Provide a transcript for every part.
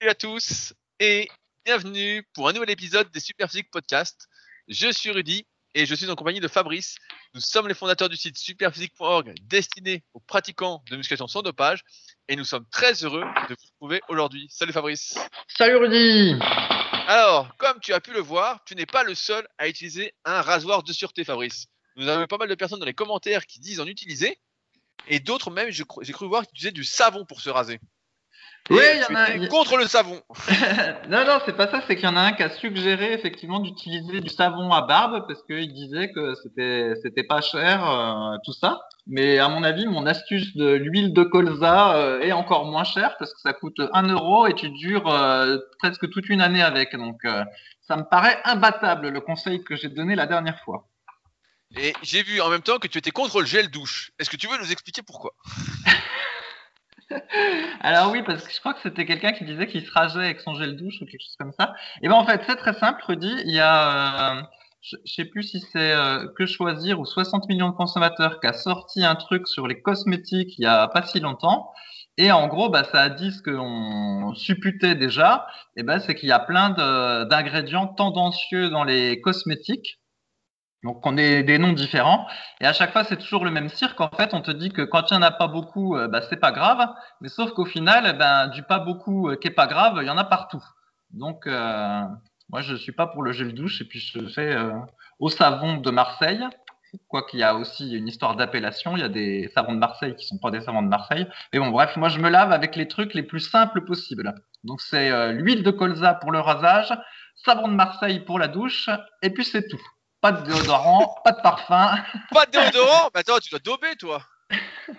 Salut à tous et bienvenue pour un nouvel épisode des Super Physique Podcast. Je suis Rudy et je suis en compagnie de Fabrice. Nous sommes les fondateurs du site superphysique.org destiné aux pratiquants de musculation sans dopage et nous sommes très heureux de vous retrouver aujourd'hui. Salut Fabrice. Salut Rudy. Alors, comme tu as pu le voir, tu n'es pas le seul à utiliser un rasoir de sûreté Fabrice. Nous avons pas mal de personnes dans les commentaires qui disent en utiliser et d'autres même, j'ai cru voir qu'ils utilisaient du savon pour se raser. Oui, il y en a. Contre le savon. non, non, c'est pas ça. C'est qu'il y en a un qui a suggéré effectivement d'utiliser du savon à barbe parce qu'il disait que c'était c'était pas cher euh, tout ça. Mais à mon avis, mon astuce de l'huile de colza euh, est encore moins chère parce que ça coûte 1 euro et tu dures euh, presque toute une année avec. Donc ça me paraît imbattable le conseil que j'ai donné la dernière fois. Et j'ai vu en même temps que tu étais contre le gel douche. Est-ce que tu veux nous expliquer pourquoi? Alors oui, parce que je crois que c'était quelqu'un qui disait qu'il se rageait avec son gel douche ou quelque chose comme ça. Et ben en fait, c'est très simple, Rudy. Il y a, euh, je, sais plus si c'est euh, que choisir ou 60 millions de consommateurs qui a sorti un truc sur les cosmétiques il y a pas si longtemps. Et en gros, bah, ça a dit ce qu'on supputait déjà. Et ben, c'est qu'il y a plein d'ingrédients tendancieux dans les cosmétiques donc on est des noms différents et à chaque fois c'est toujours le même cirque. En fait, on te dit que quand il n'y en a pas beaucoup, euh, bah, c'est pas grave, mais sauf qu'au final, eh ben du pas beaucoup euh, qui est pas grave, il y en a partout. Donc euh, moi je suis pas pour le gel douche et puis je fais au savon de Marseille. Quoi qu'il y a aussi une histoire d'appellation, il y a des savons de Marseille qui sont pas des savons de Marseille. Mais bon bref, moi je me lave avec les trucs les plus simples possibles. Donc c'est l'huile de colza pour le rasage, savon de Marseille pour la douche et puis c'est tout. Pas de déodorant, pas de parfum. Pas de déodorant Mais attends, tu dois dober, toi.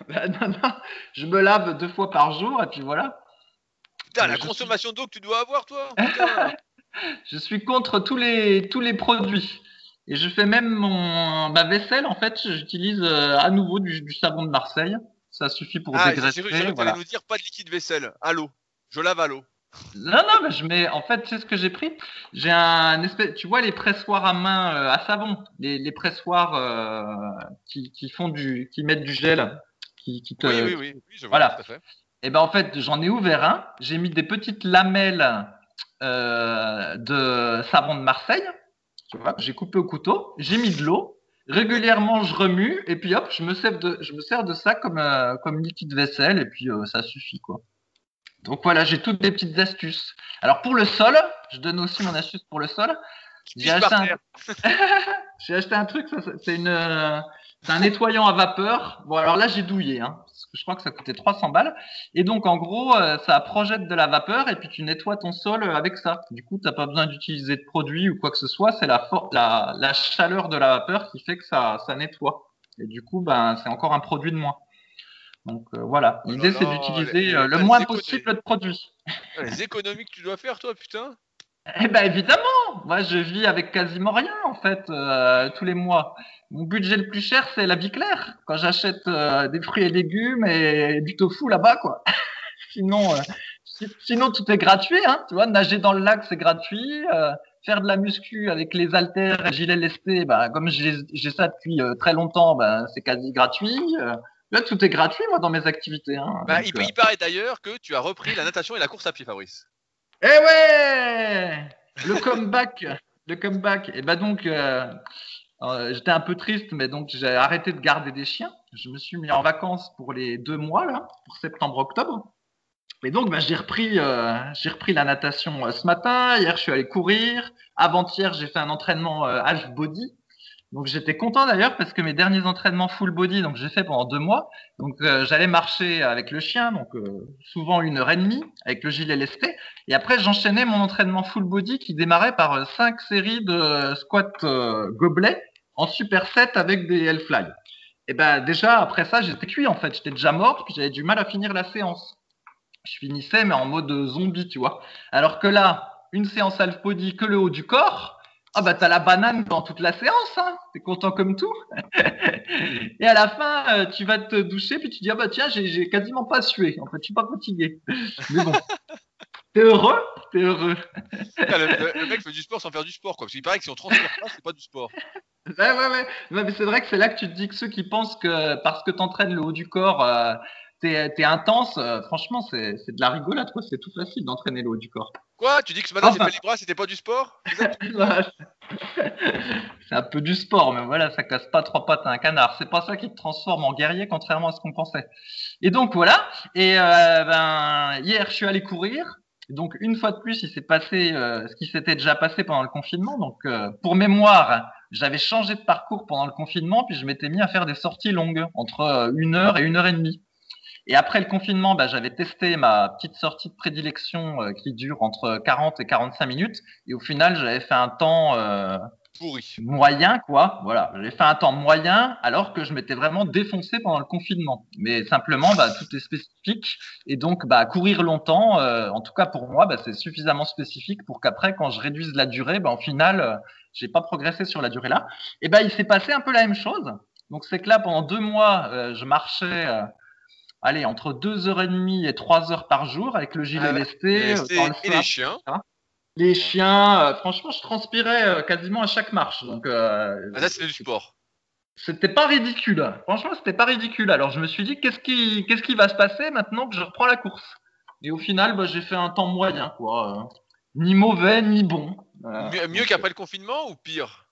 bah, non, non, je me lave deux fois par jour et puis voilà. Putain, la consommation d'eau que tu dois avoir, toi. je suis contre tous les, tous les produits. Et je fais même mon, ma vaisselle, en fait, j'utilise euh, à nouveau du, savon de Marseille. Ça suffit pour ah, dégraisser. J'ai voilà. nous dire pas de liquide vaisselle, à l'eau. Je lave à l'eau. Non, non, mais je mets. En fait, c'est ce que j'ai pris? J'ai un espèce. Tu vois les pressoirs à main euh, à savon, les, les pressoirs euh, qui, qui, font du, qui mettent du gel, qui, qui te. Oui, oui, oui, oui je vois voilà. Et eh ben en fait, j'en ai ouvert un. J'ai mis des petites lamelles euh, de savon de Marseille. Tu vois, j'ai coupé au couteau. J'ai mis de l'eau. Régulièrement, je remue et puis hop, je me sers de, je me sers de ça comme comme liquide vaisselle et puis ça suffit quoi. Donc voilà, j'ai toutes des petites astuces. Alors pour le sol, je donne aussi mon astuce pour le sol. J'ai acheté, un... acheté, un... truc, c'est une, un nettoyant à vapeur. Bon alors là j'ai douillé, hein, parce que je crois que ça coûtait 300 balles. Et donc en gros, euh, ça projette de la vapeur et puis tu nettoies ton sol avec ça. Du coup, t'as pas besoin d'utiliser de produit ou quoi que ce soit. C'est la, la, la chaleur de la vapeur qui fait que ça, ça nettoie. Et du coup, ben c'est encore un produit de moins. Donc euh, voilà, l'idée c'est d'utiliser euh, le moins possible de produits. Les économies que tu dois faire toi, putain Eh ben évidemment, moi je vis avec quasiment rien en fait euh, tous les mois. Mon budget le plus cher c'est la vie claire. Quand j'achète des fruits et légumes et du tofu là-bas quoi. sinon, sinon tout est gratuit, hein. Tu vois, nager dans le lac c'est gratuit. faire de la muscu avec les haltères et gilets lestés, bah, comme j'ai ça depuis très longtemps, bah, c'est quasi gratuit. Là, tout est gratuit, moi, dans mes activités. Hein, bah, il, il, paraît d'ailleurs que tu as repris la natation et la course à pied, Fabrice. Eh ouais Le comeback Le comeback Et bah donc, euh, euh, j'étais un peu triste, mais donc j'ai arrêté de garder des chiens. Je me suis mis en vacances pour les deux mois, là, pour septembre-octobre. Et donc, bah, j'ai repris, euh, j'ai repris la natation ce matin. Hier, je suis allé courir. Avant-hier, j'ai fait un entraînement half body. Donc j'étais content d'ailleurs parce que mes derniers entraînements full body, donc j'ai fait pendant deux mois. Donc euh, j'allais marcher avec le chien, donc euh, souvent une heure et demie avec le gilet lesté. Et après j'enchaînais mon entraînement full body qui démarrait par euh, cinq séries de squats gobelets en super set avec des L-fly. Et ben déjà après ça j'étais cuit en fait, j'étais déjà mort puis j'avais du mal à finir la séance. Je finissais mais en mode zombie, tu vois. Alors que là, une séance half body que le haut du corps ah bah t'as la banane dans toute la séance, hein t'es content comme tout. et à la fin, euh, tu vas te doucher, puis tu dis ah bah tiens, j'ai quasiment pas sué. En fait, je suis pas fatigué. Mais bon, t'es heureux, t'es heureux. le, mec fait du sport sans faire du sport, quoi. Parce qu'il paraît que si on transpire pas, c'est pas du sport. Ouais, ouais, ouais. mais c'est vrai que c'est là que tu te dis que ceux qui pensent que parce que t'entraînes le haut du corps, euh, t'es intense, euh, franchement, c'est de la rigolade, quoi. C'est tout facile d'entraîner le haut du corps. Quoi Tu dis que ce matin, j'ai fait les bras, c'était pas du sport? C'est un peu du sport, mais voilà, ça casse pas trois pattes à un canard. C'est pas ça qui te transforme en guerrier, contrairement à ce qu'on pensait. Et donc voilà. Et euh, ben hier, je suis allé courir. Donc une fois de plus, il s'est passé euh, ce qui s'était déjà passé pendant le confinement. Donc euh, pour mémoire, j'avais changé de parcours pendant le confinement, puis je m'étais mis à faire des sorties longues, entre une heure et une heure et demie. Et après le confinement, bah, j'avais testé ma petite sortie de prédilection euh, qui dure entre 40 et 45 minutes. Et au final, j'avais fait un temps euh, pourri, moyen, quoi. Voilà, j'avais fait un temps moyen alors que je m'étais vraiment défoncé pendant le confinement. Mais simplement, bah, tout est spécifique. Et donc, bah, courir longtemps, euh, en tout cas pour moi, bah, c'est suffisamment spécifique pour qu'après, quand je réduise la durée, bah, au final, euh, j'ai pas progressé sur la durée là. Et bah, il s'est passé un peu la même chose. Donc c'est que là, pendant deux mois, euh, je marchais allez, entre 2h30 et 3 heures par jour avec le gilet ah lesté. Euh, et les chiens Les chiens, euh, franchement, je transpirais euh, quasiment à chaque marche. Donc, ah, ça, c'est du sport. C'était pas ridicule. Franchement, c'était pas ridicule. Alors, je me suis dit, qu'est-ce qui, qu'est-ce qui va se passer maintenant que je reprends la course? Et au final, bah, j'ai fait un temps moyen, quoi. Ni mauvais, ni bon. mieux qu'après le confinement ou pire?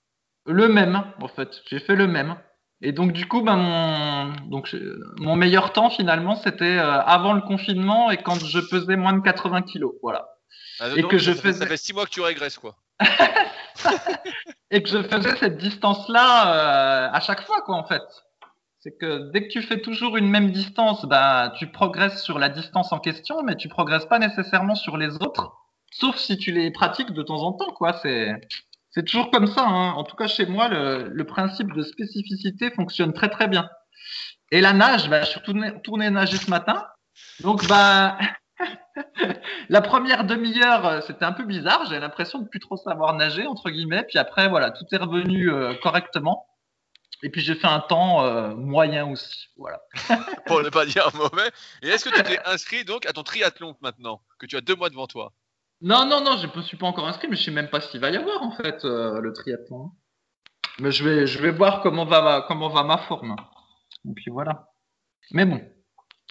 Le même, en fait. J'ai fait le même. Et donc du coup, ben, mon, donc, mon meilleur temps finalement, c'était euh, avant le confinement et quand je pesais moins de 80 kilos, voilà. Ah, et que je faisais... ça fait six mois que tu régresses quoi. et que je faisais cette distance-là euh, à chaque fois quoi en fait. C'est que dès que tu fais toujours une même distance, ben, tu progresses sur la distance en question, mais tu progresses pas nécessairement sur les autres, sauf si tu les pratiques de temps en temps quoi. C'est c'est toujours comme ça. Hein. En tout cas, chez moi, le, principe de spécificité fonctionne très très bien. Et la nage, bah, je suis tourné, nager ce matin. Donc, bah, la première demi-heure, euh, c'était un peu bizarre. J'ai l'impression de plus trop savoir nager, entre guillemets. Puis après, voilà, tout est revenu euh, correctement. Et puis j'ai fait un temps euh, moyen aussi, voilà. Pour ne pas dire mauvais. Et est-ce que tu t'es inscrit donc à ton triathlon maintenant, que tu as deux mois devant toi? Non, non, non, je ne me suis pas encore inscrit, mais je sais même pas s'il va y avoir en fait euh, le triathlon. Mais je vais, je vais voir comment va ma, comment va ma forme. Et puis voilà. Mais bon,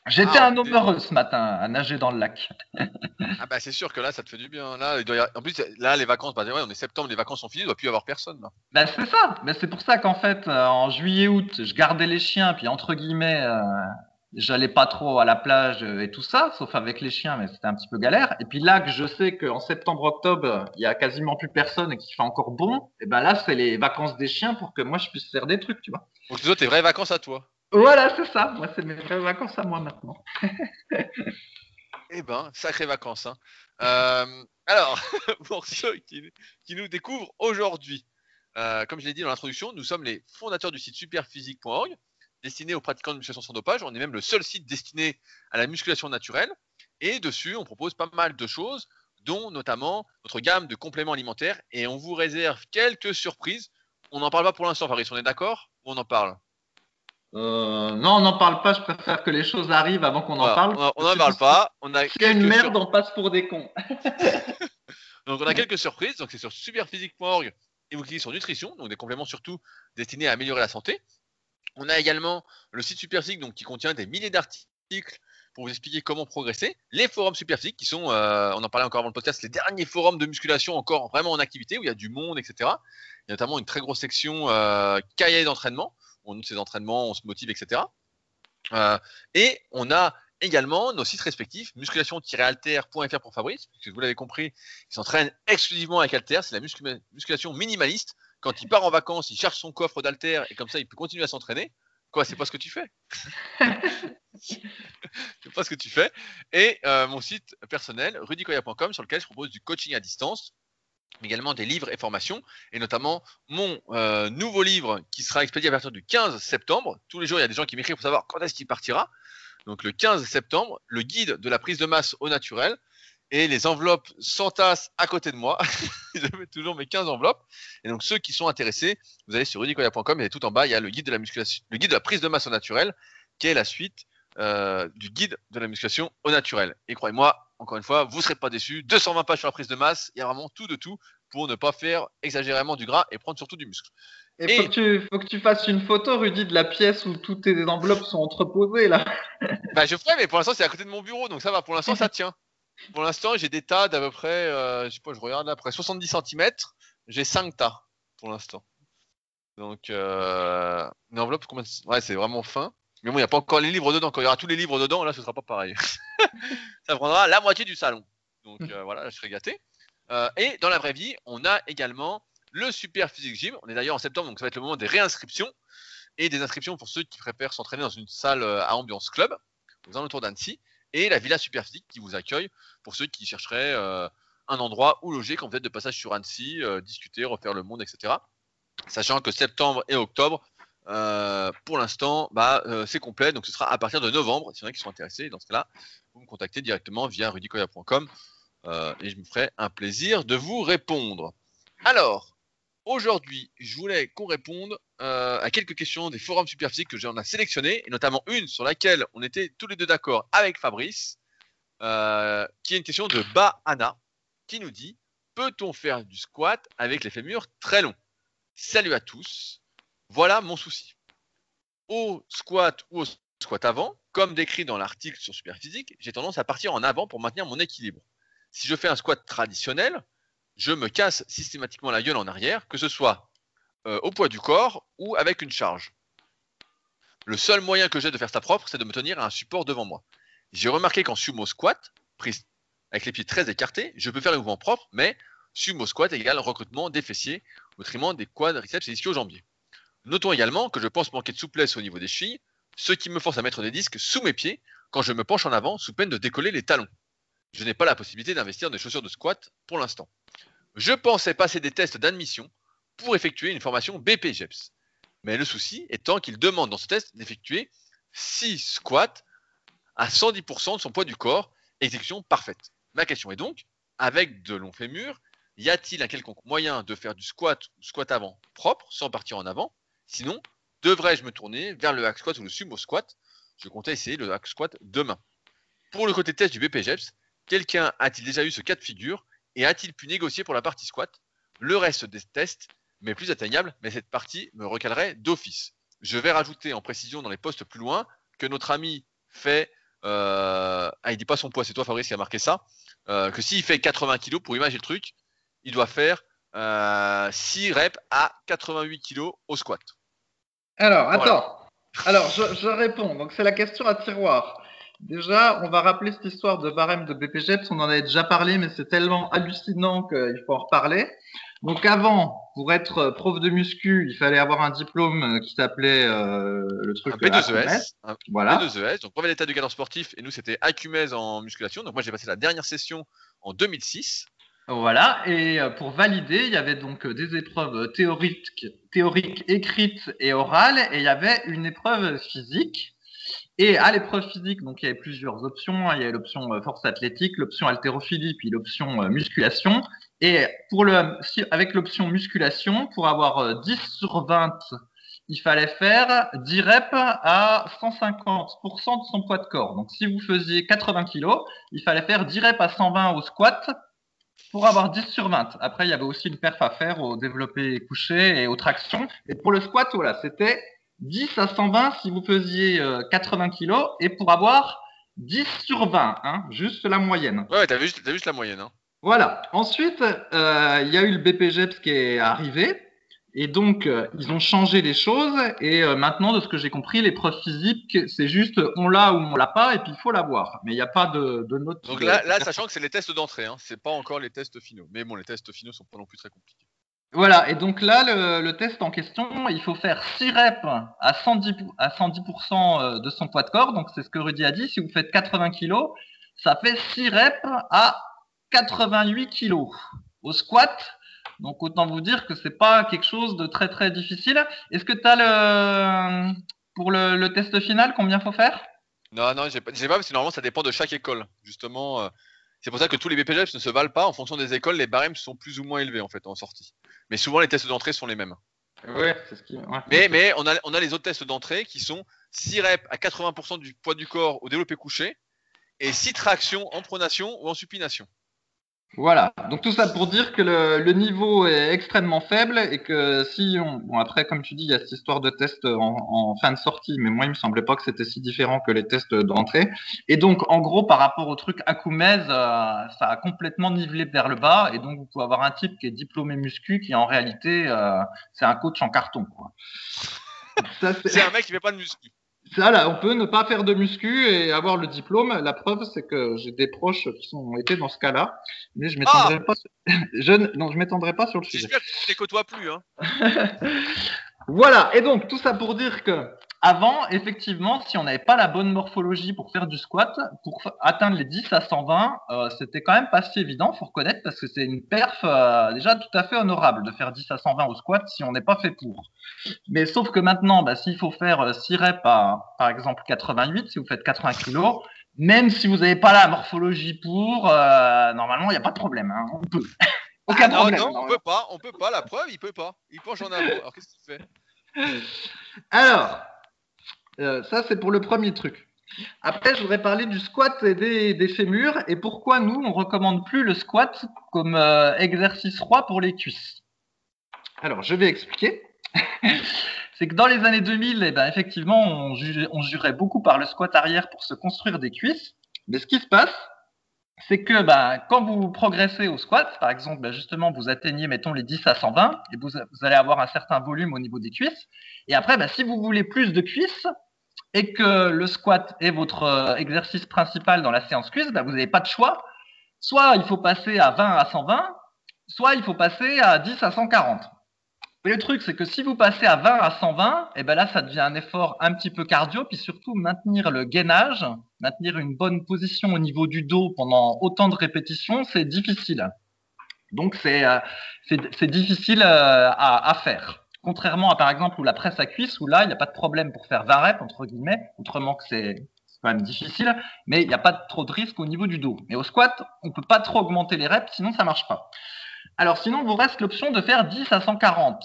j'étais ah, un homme heureux ce matin à nager dans le lac. ah bah c'est sûr que là, ça te fait du bien. Là, En plus, là, les vacances, bah, on est septembre, les vacances sont finies, il ne doit plus y avoir personne. Là. Bah, c'est ça. Mais c'est pour ça qu'en fait, euh, en juillet-août, je gardais les chiens, puis entre guillemets, euh, J'allais pas trop à la plage et tout ça, sauf avec les chiens, mais c'était un petit peu galère. Et puis là, que je sais qu'en septembre-octobre, il y a quasiment plus personne et qu'il fait encore bon, et ben là, c'est les vacances des chiens pour que moi, je puisse faire des trucs, tu vois. Donc, c'est tes vraies vacances à toi. Voilà, c'est ça. Moi, c'est mes vraies vacances à moi maintenant. eh ben, sacrées vacances. Hein. Euh, alors, pour ceux qui, nous découvrent aujourd'hui, euh, comme je l'ai dit dans l'introduction, nous sommes les fondateurs du site superphysique.org destiné aux pratiquants de musculation sans dopage. On est même le seul site destiné à la musculation naturelle. Et dessus, on propose pas mal de choses, dont notamment notre gamme de compléments alimentaires. Et on vous réserve quelques surprises. On n'en parle pas pour l'instant, Faris. On est d'accord ou on en parle? Euh, non, on n'en parle pas. Je préfère que les choses arrivent avant qu'on en parle. On n'en parle pas. On a une merde, on passe pour des cons. donc, on a quelques surprises. Donc, c'est sur superphysique.org et vous cliquez sur nutrition. Donc, des compléments surtout destinés à améliorer la santé. On a également le site Superphysique donc, qui contient des milliers d'articles pour vous expliquer comment progresser. Les forums Superphysique qui sont, euh, on en parlait encore avant le podcast, les derniers forums de musculation encore vraiment en activité où il y a du monde, etc. Il y a notamment une très grosse section euh, cahier d'entraînement. On note ses entraînements, on se motive, etc. Euh, et on a également nos sites respectifs, musculation-alter.fr pour Fabrice, puisque vous l'avez compris, il s'entraîne exclusivement avec Alter, c'est la musculation minimaliste quand il part en vacances, il cherche son coffre d'alter et comme ça, il peut continuer à s'entraîner. Quoi, c'est pas ce que tu fais? C'est pas ce que tu fais. Et euh, mon site personnel, rudicoya.com, sur lequel je propose du coaching à distance, mais également des livres et formations, et notamment mon euh, nouveau livre qui sera expédié à partir du 15 septembre. Tous les jours, il y a des gens qui m'écrivent pour savoir quand est-ce qu'il partira. Donc le 15 septembre, le guide de la prise de masse au naturel et les enveloppes s'entassent à côté de moi. je mets toujours mes 15 enveloppes. Et donc, ceux qui sont intéressés, vous allez sur rudicoya.com et tout en bas, il y a le guide de la musculation, le guide de la prise de masse au naturel, qui est la suite euh, du guide de la musculation au naturel. Et croyez-moi, encore une fois, vous ne serez pas déçus. 220 pages sur la prise de masse, il y a vraiment tout de tout pour ne pas faire exagérément du gras et prendre surtout du muscle. Et, faut, que tu, faut que tu fasses une photo, Rudy, de la pièce où toutes tes enveloppes sont entreposées là. Bah je ferai, mais pour l'instant c'est à côté de mon bureau, donc ça va. Pour l'instant ça tient. Pour l'instant j'ai des tas d'à peu près, euh, je sais pas, je regarde là, après 70 cm. J'ai 5 tas pour l'instant. Donc euh, une enveloppe, combien ouais c'est vraiment fin. Mais bon, il n'y a pas encore les livres dedans. Quand il y aura tous les livres dedans, là ce sera pas pareil. ça prendra la moitié du salon. Donc euh, voilà, je serai gâté. Euh, et dans la vraie vie, on a également le Super Physique Gym. On est d'ailleurs en septembre, donc ça va être le moment des réinscriptions et des inscriptions pour ceux qui préfèrent s'entraîner dans une salle à ambiance club, aux alentours d'Annecy, et la Villa Super Physique qui vous accueille pour ceux qui chercheraient euh, un endroit où loger quand vous êtes de passage sur Annecy, discuter, refaire le monde, etc. Sachant que septembre et octobre, pour l'instant, bah, c'est complet, donc ce sera à partir de novembre. S'il y en a qui sont intéressés, dans ce cas-là, vous me contactez directement via rudicoya.com euh, et je me ferai un plaisir de vous répondre. Alors, aujourd'hui, je voulais qu'on réponde euh, à quelques questions des forums superphysiques que j'en ai sélectionné, et notamment une sur laquelle on était tous les deux d'accord avec Fabrice, euh, qui est une question de Bahana, qui nous dit Peut-on faire du squat avec les fémurs très longs? Salut à tous. Voilà mon souci. Au squat ou au squat avant, comme décrit dans l'article sur Superphysique, j'ai tendance à partir en avant pour maintenir mon équilibre si je fais un squat traditionnel, je me casse systématiquement la gueule en arrière, que ce soit euh, au poids du corps ou avec une charge. Le seul moyen que j'ai de faire ça propre, c'est de me tenir à un support devant moi. J'ai remarqué qu'en sumo squat, prise avec les pieds très écartés, je peux faire un mouvement propre, mais sumo squat égale recrutement des fessiers au détriment des quadriceps et ischio-jambiers. Notons également que je pense manquer de souplesse au niveau des chevilles, ce qui me force à mettre des disques sous mes pieds quand je me penche en avant sous peine de décoller les talons je n'ai pas la possibilité d'investir dans des chaussures de squat pour l'instant. Je pensais passer des tests d'admission pour effectuer une formation BPGEPS. Mais le souci étant qu'il demande dans ce test d'effectuer 6 squats à 110% de son poids du corps, exécution parfaite. Ma question est donc, avec de longs fémurs, y a-t-il un quelconque moyen de faire du squat ou squat avant propre sans partir en avant? Sinon, devrais-je me tourner vers le hack squat ou le sumo squat? Je comptais essayer le hack squat demain. Pour le côté test du BPGEPS, Quelqu'un a-t-il déjà eu ce cas de figure et a-t-il pu négocier pour la partie squat? Le reste des tests m'est plus atteignable, mais cette partie me recalerait d'office. Je vais rajouter en précision dans les postes plus loin que notre ami fait. Euh, ah, il dit pas son poids, c'est toi Fabrice qui a marqué ça. Euh, que s'il fait 80 kg, pour imaginer le truc, il doit faire 6 euh, reps à 88 kg au squat. Alors, attends. Alors, je, je, réponds. Donc, c'est la question à tiroir. Déjà, on va rappeler cette histoire de barème de BPGEPS. On en avait déjà parlé, mais c'est tellement hallucinant qu'il faut en reparler. Donc avant, pour être prof de muscu, il fallait avoir un diplôme qui s'appelait euh, le truc un P2ES. Un voilà. P2ES, donc brevet d'état du cadre sportif, et nous c'était Acumez en musculation. Donc moi j'ai passé la dernière session en 2006. Voilà, et euh, pour valider, il y avait donc des épreuves théoriques, théoriques écrites et orales, et il y avait une épreuve physique. Et à l'épreuve physique, donc il y avait plusieurs options. Il y avait l'option euh, force athlétique, l'option haltérophilie, puis l'option euh, musculation. Et pour le, avec l'option musculation, pour avoir 10 euh, sur 20, il fallait faire 10 reps à 150% de son poids de corps. Donc si vous faisiez 80 kg, il fallait faire 10 reps à 120 au squat pour avoir 10 sur 20. Après, il y avait aussi une perf à faire au développé couché et aux tractions. Et pour le squat, voilà, c'était 10 à 120 si vous faisiez 80 euh, kg et pour avoir 10 sur 20, hein, juste la moyenne. Ouais, t'as juste, as juste la moyenne. Hein. Voilà. Ensuite, euh, il y a eu le BPGEPS qui est arrivé. Et donc, euh, ils ont changé les choses. Et maintenant, de ce que j'ai compris, l'épreuve physique, c'est juste on l'a ou on l'a pas, et puis il faut l'avoir. Mais il n'y a pas de, de note. Donc là, là, sachant que c'est les tests d'entrée, hein, c'est pas encore les tests finaux. Mais bon, les tests finaux sont pas non plus très compliqués. Voilà, et donc là, le, test en question, il faut faire 6 reps à 110%, à 110 euh, de son poids de corps. Donc c'est ce que Rudy a dit, si vous faites 80 kg, ça fait 6 reps à 88 kg au squat. Donc autant vous dire que c'est pas quelque chose de très très difficile. Est-ce que tu as pour le, test final combien faut faire? Non, non, j'ai pas, pas parce que normalement ça dépend de chaque école. Justement, euh, c'est pour ça que tous les BPGEPS ne se valent pas. En fonction des écoles, les barèmes sont plus ou moins élevés en fait en sortie. Mais souvent, les tests d'entrée sont les mêmes. Ouais, c'est ce qui. Mais, mais on, a, on a les autres tests d'entrée qui sont 6 reps à 80% du poids du corps au développé couché et 6 tractions en pronation ou en supination. Voilà, donc tout ça pour dire que le, niveau est extrêmement faible et que si on... Bon après, comme tu dis, il y a cette histoire de test en, fin de sortie, mais moi il me semblait pas que c'était si différent que les tests d'entrée. Et donc en gros, par rapport au truc Akumez, euh, ça a complètement nivelé vers le bas et donc vous pouvez avoir un type qui est diplômé muscu qui en réalité, euh, c'est un coach en carton. C'est un mec qui fait pas de muscu. Ça, là, on peut ne pas faire de muscu et avoir le diplôme. La preuve, c'est que j'ai des proches qui ont été dans ce cas-là. Mais je m'étendrai ah pas. Sur... je non, je m'étendrai pas sur le sujet. J'espère que tu ne côtoies plus. Hein. voilà. Et donc, tout ça pour dire que avant, effectivement, si on n'avait pas la bonne morphologie pour faire du squat, pour atteindre les 10 à 120, euh, c'était quand même pas si évident, faut reconnaître, parce que c'est une perf euh, déjà tout à fait honorable de faire 10 à 120 au squat si on n'est pas fait pour. Mais sauf que maintenant, bah, s'il faut faire 6 euh, reps à, par exemple, 88, si vous faites 80 kg, même si vous n'avez pas la morphologie pour, normalement, il n'y a pas de problème. Hein, on peut. Aucun ah problème. Non, on peut pas, on peut pas. La preuve, il peut pas. Il penche en avant. Alors qu'est-ce qu'il fait Alors, euh, ça, c'est pour le premier truc. Après, je voudrais parler du squat et des, fémurs et pourquoi nous, on recommande plus le squat comme euh, exercice roi pour les cuisses. Alors, je vais expliquer. c'est que dans les années 2000, eh ben, effectivement, on, jurait, beaucoup par le squat arrière pour se construire des cuisses. Mais ce qui se passe, c'est que ben, quand vous progressez au squat, par exemple, ben, justement, vous atteignez, mettons, les 10 à 120, et vous, allez avoir un certain volume au niveau des cuisses. Et après, si vous voulez plus de cuisses, et que le squat est votre euh, exercice principal dans la séance cuisse, bah, vous n'avez pas de choix. Soit il faut passer à 20 à 120, soit il faut passer à 10 à 140. Mais le truc, c'est que si vous passez à 20 à 120, et ben là, ça devient un effort un petit peu cardio, puis surtout maintenir le gainage, maintenir une bonne position au niveau du dos pendant autant de répétitions, c'est difficile. Donc, c'est euh, difficile euh, à faire. Contrairement à par exemple où la presse à cuisse, où là, il n'y a pas de problème pour faire 20 reps, entre guillemets, autrement que c'est quand même difficile, mais il n'y a pas trop de risque au niveau du dos. Mais au squat, on ne peut pas trop augmenter les reps, sinon ça ne marche pas. Alors sinon, vous reste l'option de faire 10 à 140.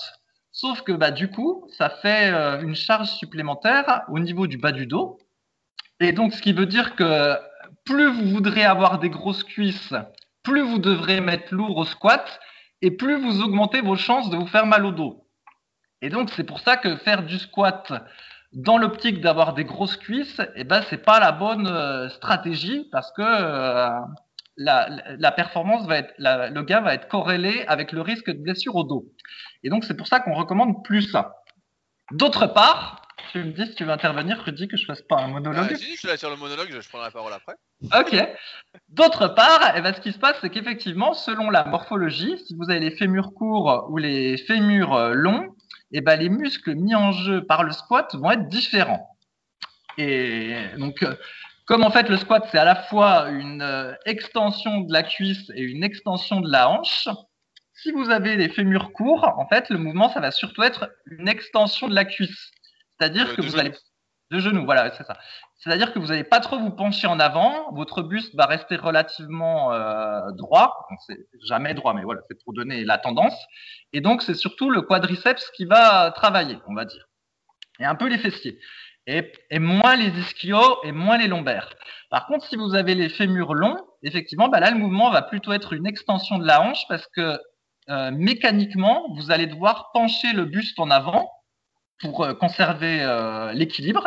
Sauf que bah, du coup, ça fait euh, une charge supplémentaire au niveau du bas du dos. Et donc, ce qui veut dire que plus vous voudrez avoir des grosses cuisses, plus vous devrez mettre lourd au squat, et plus vous augmentez vos chances de vous faire mal au dos. Et donc, c'est pour ça que faire du squat dans l'optique d'avoir des grosses cuisses, eh ben, c'est pas la bonne euh, stratégie parce que euh, la, performance va être, le gain va être corrélé avec le risque de blessure au dos. Et donc, c'est pour ça qu'on recommande plus ça. D'autre part, tu me dis si tu veux intervenir, Rudy, que je fasse pas un monologue. Ah, si, je suis sur le monologue, je prendrai la parole après. Ok. D'autre part, eh ben, ce qui se passe, c'est qu'effectivement, selon la morphologie, si vous avez les fémurs courts ou les fémurs euh, longs, eh ben, les muscles mis en jeu par le squat vont être différents. Et donc, euh, comme en fait le squat, c'est à la fois une euh, extension de la cuisse et une extension de la hanche, si vous avez les fémurs courts, en fait, le mouvement, ça va surtout être une extension de la cuisse. C'est-à-dire que vous allez de genoux, voilà, c'est ça. C'est-à-dire que vous n'allez pas trop vous pencher en avant, votre buste va rester relativement euh, droit, c'est jamais droit, mais voilà, c'est pour donner la tendance. Et donc c'est surtout le quadriceps qui va travailler, on va dire, et un peu les fessiers, et, moins les ischios et moins les lombaires. Par contre, si vous avez les fémurs longs, effectivement, bah là le mouvement va plutôt être une extension de la hanche parce que euh, mécaniquement, vous allez devoir pencher le buste en avant pour euh, conserver euh, l'équilibre.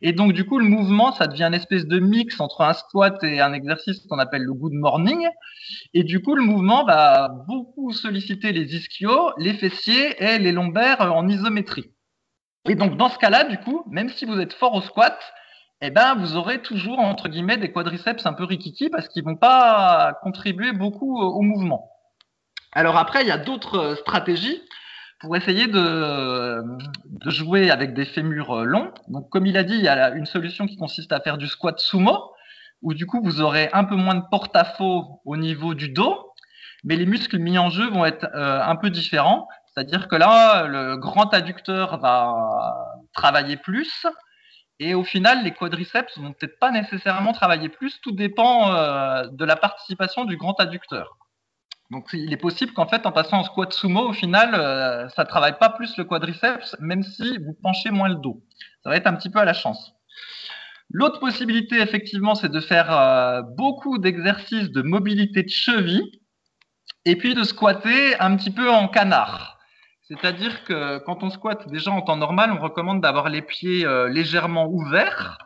Et donc, du coup, le mouvement, ça devient une espèce de mix entre un squat et un exercice qu'on appelle le good morning. Et du coup, le mouvement va beaucoup solliciter les ischios, les fessiers et les lombaires en isométrie. Et donc, dans ce cas-là, du coup, même si vous êtes fort au squat, eh ben, vous aurez toujours, entre guillemets, des quadriceps un peu rikiki parce qu'ils vont pas contribuer beaucoup au mouvement. Alors après, il y a d'autres stratégies pour essayer de, jouer avec des fémurs euh, longs. Donc, comme il a dit, il y a une solution qui consiste à faire du squat sumo, où du coup, vous aurez un peu moins de porte-à-faux au niveau du dos, mais les muscles mis en jeu vont être euh, un peu différents. C'est-à-dire que là, le grand adducteur va travailler plus, et au final, les quadriceps vont peut-être pas nécessairement travailler plus. Tout dépend euh, de la participation du grand adducteur. Donc il est possible qu'en fait, en passant en squat sumo, au final, euh, ça travaille pas plus le quadriceps, même si vous penchez moins le dos. Ça va être un petit peu à la chance. L'autre possibilité, effectivement, c'est de faire euh, beaucoup d'exercices de mobilité de cheville. et puis de squatter un petit peu en canard. C'est-à-dire que quand on squatte déjà en temps normal, on recommande d'avoir les pieds euh, légèrement ouverts.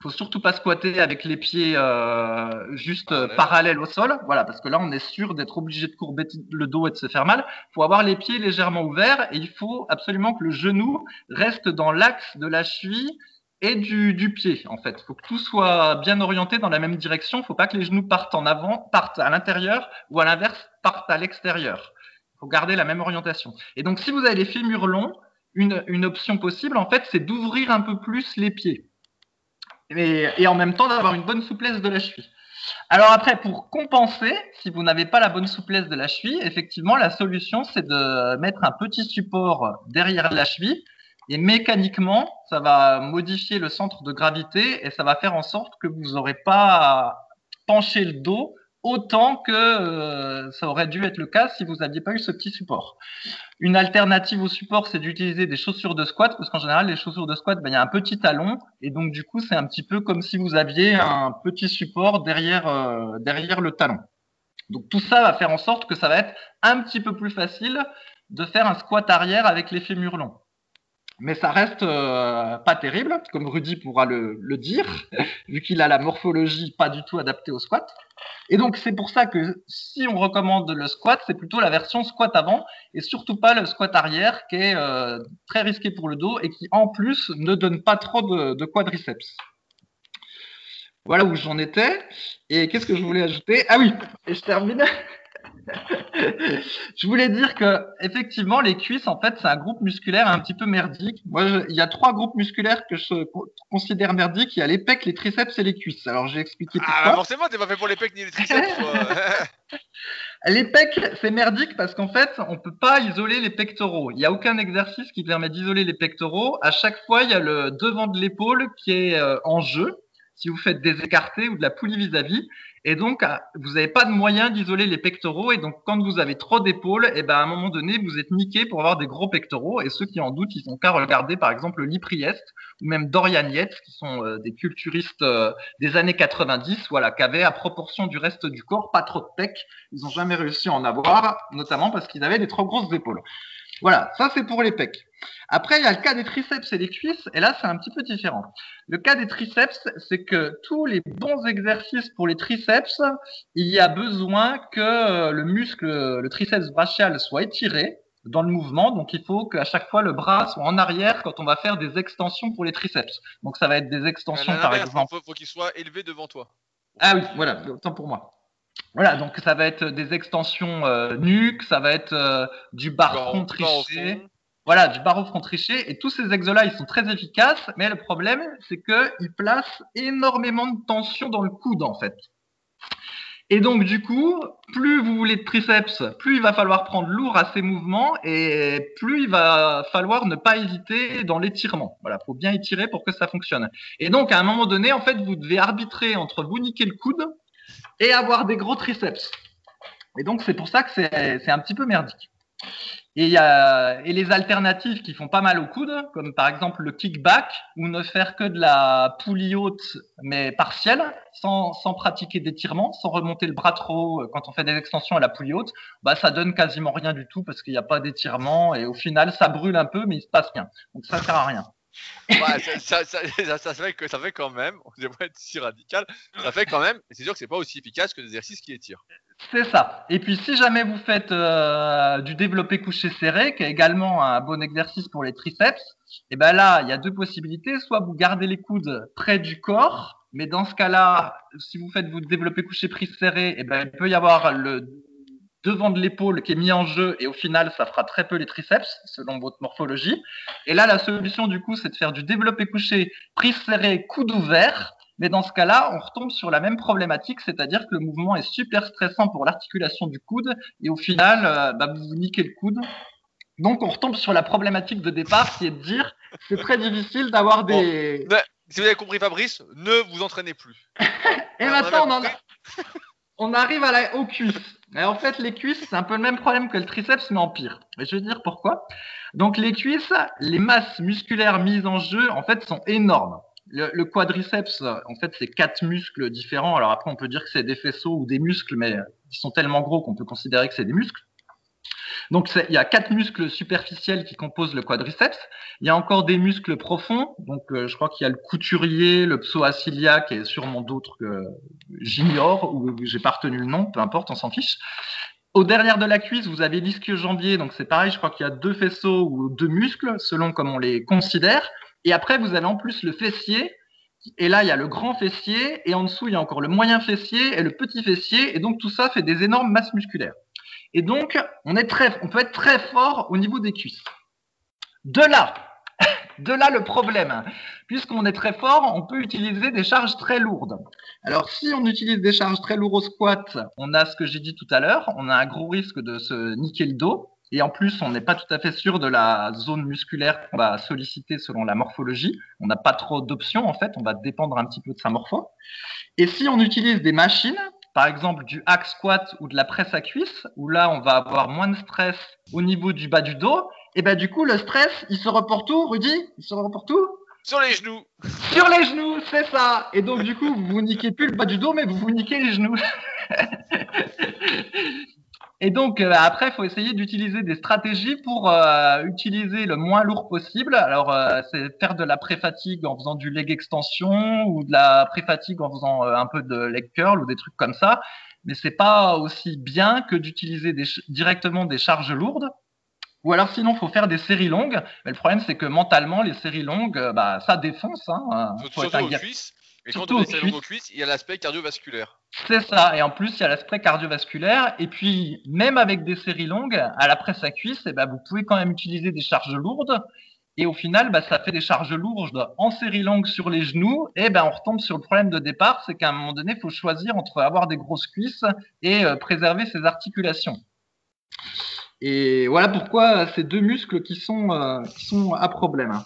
Faut surtout pas squatter avec les pieds euh, juste euh, parallèles au sol, voilà, parce que là on est sûr d'être obligé de courber le dos et de se faire mal. Il faut avoir les pieds légèrement ouverts et il faut absolument que le genou reste dans l'axe de la cheville et du, du pied en fait. Il faut que tout soit bien orienté dans la même direction. Il faut pas que les genoux partent en avant, partent à l'intérieur ou à l'inverse partent à l'extérieur. Il faut garder la même orientation. Et donc si vous avez les fémurs longs, une, une option possible en fait c'est d'ouvrir un peu plus les pieds et, en même temps d'avoir une bonne souplesse de la cheville. Alors après, pour compenser, si vous n'avez pas la bonne souplesse de la cheville, effectivement, la solution, c'est de mettre un petit support derrière la cheville et mécaniquement, ça va modifier le centre de gravité et ça va faire en sorte que vous n'aurez pas penché le dos autant que euh, ça aurait dû être le cas si vous n'aviez pas eu ce petit support. Une alternative au support, c'est d'utiliser des chaussures de squat, parce qu'en général, les chaussures de squat, ben, il y a un petit talon, et donc du coup, c'est un petit peu comme si vous aviez un petit support derrière, euh, derrière le talon. Donc tout ça va faire en sorte que ça va être un petit peu plus facile de faire un squat arrière avec les fémurs longs mais ça reste euh, pas terrible, comme Rudy pourra le, dire, vu qu'il a la morphologie pas du tout adaptée au squat. Et donc c'est pour ça que si on recommande le squat, c'est plutôt la version squat avant et surtout pas le squat arrière qui est euh, très risqué pour le dos et qui en plus ne donne pas trop de, de quadriceps. Voilà où j'en étais. Et qu'est-ce que je voulais ajouter? Ah oui, et je termine je voulais dire que effectivement les cuisses en fait c'est un groupe musculaire un petit peu merdique. Moi il y a trois groupes musculaires que je considère merdiques. Il y a les pecs, les triceps et les cuisses. Alors j'ai expliqué pourquoi. Ah bah forcément t'es pas fait pour les pecs ni les triceps. les pecs c'est merdique parce qu'en fait on peut pas isoler les pectoraux. Il y a aucun exercice qui permet d'isoler les pectoraux. À chaque fois il y a le devant de l'épaule qui est euh, en jeu si vous faites des écartés ou de la poulie vis-à-vis. Et donc, ah, vous n'avez pas de moyen d'isoler les pectoraux. Et donc, quand vous avez trop d'épaules, et eh ben, à un moment donné, vous êtes niqué pour avoir des gros pectoraux. Et ceux qui en doutent, ils ont qu'à regarder, par exemple, Lipriest ou même Dorian Yates, qui sont euh, des culturistes euh, des années 90, voilà, qui avaient à proportion du reste du corps pas trop de pecs. Ils n'ont jamais réussi à en avoir, notamment parce qu'ils avaient des trop grosses épaules. Voilà, ça c'est pour les pecs. Après, il y a le cas des triceps et des cuisses, et là c'est un petit peu différent. Le cas des triceps, c'est que tous les bons exercices pour les triceps, il y a besoin que euh, le muscle, le triceps brachial soit étiré dans le mouvement, donc il faut qu'à chaque fois le bras soit en arrière quand on va faire des extensions pour les triceps. Donc ça va être des extensions par exemple. Il faut, qu'il soit élevé devant toi. Ah oui, voilà, autant pour moi. Voilà, donc ça va être des extensions euh, nuque, ça va être euh, du bar front triché. Voilà, du barreau front triché. Et tous ces exos-là, ils sont très efficaces. Mais le problème, c'est qu'ils placent énormément de tension dans le coude, en fait. Et donc, du coup, plus vous voulez de triceps, plus il va falloir prendre lourd à ces mouvements et plus il va falloir ne pas hésiter dans l'étirement. Voilà, faut bien étirer pour que ça fonctionne. Et donc, à un moment donné, en fait, vous devez arbitrer entre vous niquer le coude et avoir des gros triceps. Et donc, c'est pour ça que c'est un petit peu merdique. Et les alternatives qui font pas mal au coude, comme par exemple le kickback, ou ne faire que de la poulie haute mais partielle, sans, pratiquer d'étirement, sans remonter le bras trop quand on fait des extensions à la poulie haute, bah ça donne quasiment rien du tout parce qu'il n'y a pas d'étirement et au final ça brûle un peu mais il se passe rien. Donc ça sert à rien ça, fait ça fait quand même, on devrait être si radical, ça fait quand même, c'est sûr que c'est pas aussi efficace que des exercices qui étirent. C'est ça. Et puis si jamais vous faites euh, du développé couché serré, qui est également un bon exercice pour les triceps, et eh ben là, il y a deux possibilités. Soit vous gardez les coudes près du corps, mais dans ce cas-là, si vous faites vous développé couché prise serré, eh ben il peut y avoir le devant de l'épaule qui est mis en jeu et au final ça fera très peu les triceps selon votre morphologie. Et là la solution du coup c'est de faire du développé couché, prise serrée, coude ouvert. Mais dans ce cas-là, on retombe sur la même problématique, c'est-à-dire que le mouvement est super stressant pour l'articulation du coude et au final, euh, bah, vous vous niquez le coude. Donc on retombe sur la problématique de départ qui est de dire c'est très difficile d'avoir des. si vous avez compris Fabrice, ne vous entraînez plus. et maintenant on, on arrive à la, aux cuisses en fait, les cuisses, c'est un peu le même problème que le triceps, mais en pire. Et je vais dire pourquoi. Donc, les cuisses, les masses musculaires mises en jeu, en fait, sont énormes. Le, quadriceps, en fait, c'est quatre muscles différents. Alors après, on peut dire que c'est des faisceaux ou des muscles, mais ils sont tellement gros qu'on peut considérer que c'est des muscles. Donc il y a quatre muscles superficiels qui composent le quadriceps. Il y a encore des muscles profonds. Donc euh, je crois qu'il y a le couturier, le psoasiliaque et sûrement d'autres que j'ignore ou j'ai pas retenu le nom. Peu importe, on s'en fiche. Au derrière de la cuisse, vous avez l'ischio-jambier. Donc c'est pareil, je crois qu'il y a deux faisceaux ou deux muscles selon comme on les considère. Et après vous avez en plus le fessier. Et là, il y a le grand fessier, et en dessous, il y a encore le moyen fessier et le petit fessier, et donc tout ça fait des énormes masses musculaires. Et donc, on, est très, on peut être très fort au niveau des cuisses. De là, de là le problème. Puisqu'on est très fort, on peut utiliser des charges très lourdes. Alors, si on utilise des charges très lourdes au squat, on a ce que j'ai dit tout à l'heure, on a un gros risque de se niquer le dos. Et en plus, on n'est pas tout à fait sûr de la zone musculaire qu'on va solliciter selon la morphologie. On n'a pas trop d'options, en fait. On va dépendre un petit peu de sa morpho. Et si on utilise des machines, par exemple du hack squat ou de la presse à cuisse, où là on va avoir moins de stress au niveau du bas du dos, et ben du coup le stress il se reporte où, Rudy? Il se reporte où? Sur les genoux. Sur les genoux, c'est ça. Et donc du coup vous vous niquez plus le bas du dos, mais vous vous niquez les genoux. Et donc euh, après, il faut essayer d'utiliser des stratégies pour euh, utiliser le moins lourd possible. Alors, euh, c'est faire de la pré-fatigue en faisant du leg extension ou de la pré-fatigue en faisant un peu de leg curl ou des trucs comme ça. Mais c'est pas aussi bien que d'utiliser directement des charges lourdes. Ou alors sinon, faut faire des séries longues. Mais le problème, c'est que mentalement, les séries longues, bah, ça défonce. Hein. Faut, faut être et quand on est aux cuisses, il y a l'aspect cardiovasculaire. C'est ça. Et en plus, il y a l'aspect cardiovasculaire. Et puis, même avec des séries longues, à la presse à cuisse, eh ben, vous pouvez quand même utiliser des charges lourdes. Et au final, bah, ça fait des charges lourdes en série longue sur les genoux. Et ben, on retombe sur le problème de départ, c'est qu'à un moment donné, il faut choisir entre avoir des grosses cuisses et euh, préserver ses articulations. Et voilà pourquoi ces deux muscles qui sont, euh, qui sont à problème.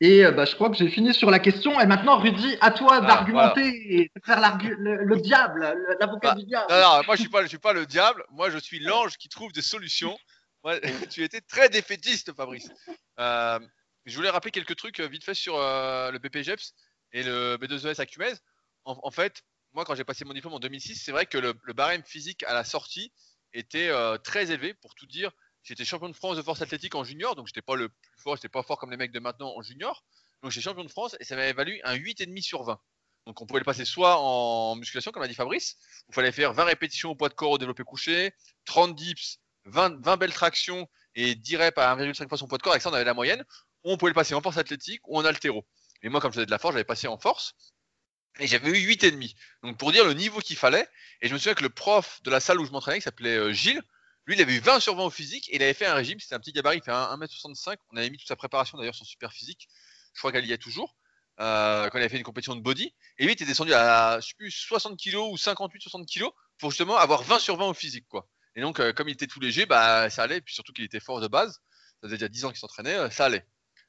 Et euh, bah, je crois que j'ai fini sur la question. Et maintenant, Rudy, à toi ah, d'argumenter et de faire le, le, diable, l'avocat bah, du diable. Non, non, moi je suis pas, je suis pas le diable. Moi, je suis l'ange qui trouve des solutions. tu étais très défaitiste, Fabrice. Euh, je voulais rappeler quelques trucs euh, vite fait sur le BPGEPS et le B2ES à En, en, fait, moi, quand j'ai passé mon diplôme en 2006, c'est vrai que le, barème physique à la sortie était très élevé. Pour tout dire, J'étais champion de France de force athlétique en junior, donc j'étais pas le plus fort, j'étais pas fort comme les mecs de maintenant en junior. Donc j'étais champion de France et ça m'avait valu un 8,5 sur 20. Donc on pouvait le passer soit en musculation, comme a dit Fabrice, où il fallait faire 20 répétitions au poids de corps au développé couché, 30 dips, 20, 20 belles tractions et 10 reps à 1,5 fois son poids de corps. Avec ça, on avait la moyenne. On pouvait le passer en force athlétique ou en altéro. Et moi, comme je faisais de la force, j'avais passé en force. Et j'avais eu 8,5. Donc pour dire le niveau qu'il fallait. Et je me souviens que le prof de la salle où je m'entraînais, qui s'appelait euh, Gilles, lui, il avait eu 20 sur 20 au physique et il avait fait un régime. C'était un petit gabarit, il fait 1m65. On avait mis toute sa préparation d'ailleurs sur super physique. Je crois qu'elle y est toujours. Euh, quand il avait fait une compétition de body. Et lui, il était descendu à plus, 60 kg ou 58-60 kg pour justement avoir 20 sur 20 au physique. quoi. Et donc, euh, comme il était tout léger, bah, ça allait. Et puis surtout qu'il était fort de base. Ça faisait déjà 10 ans qu'il s'entraînait, euh, ça allait.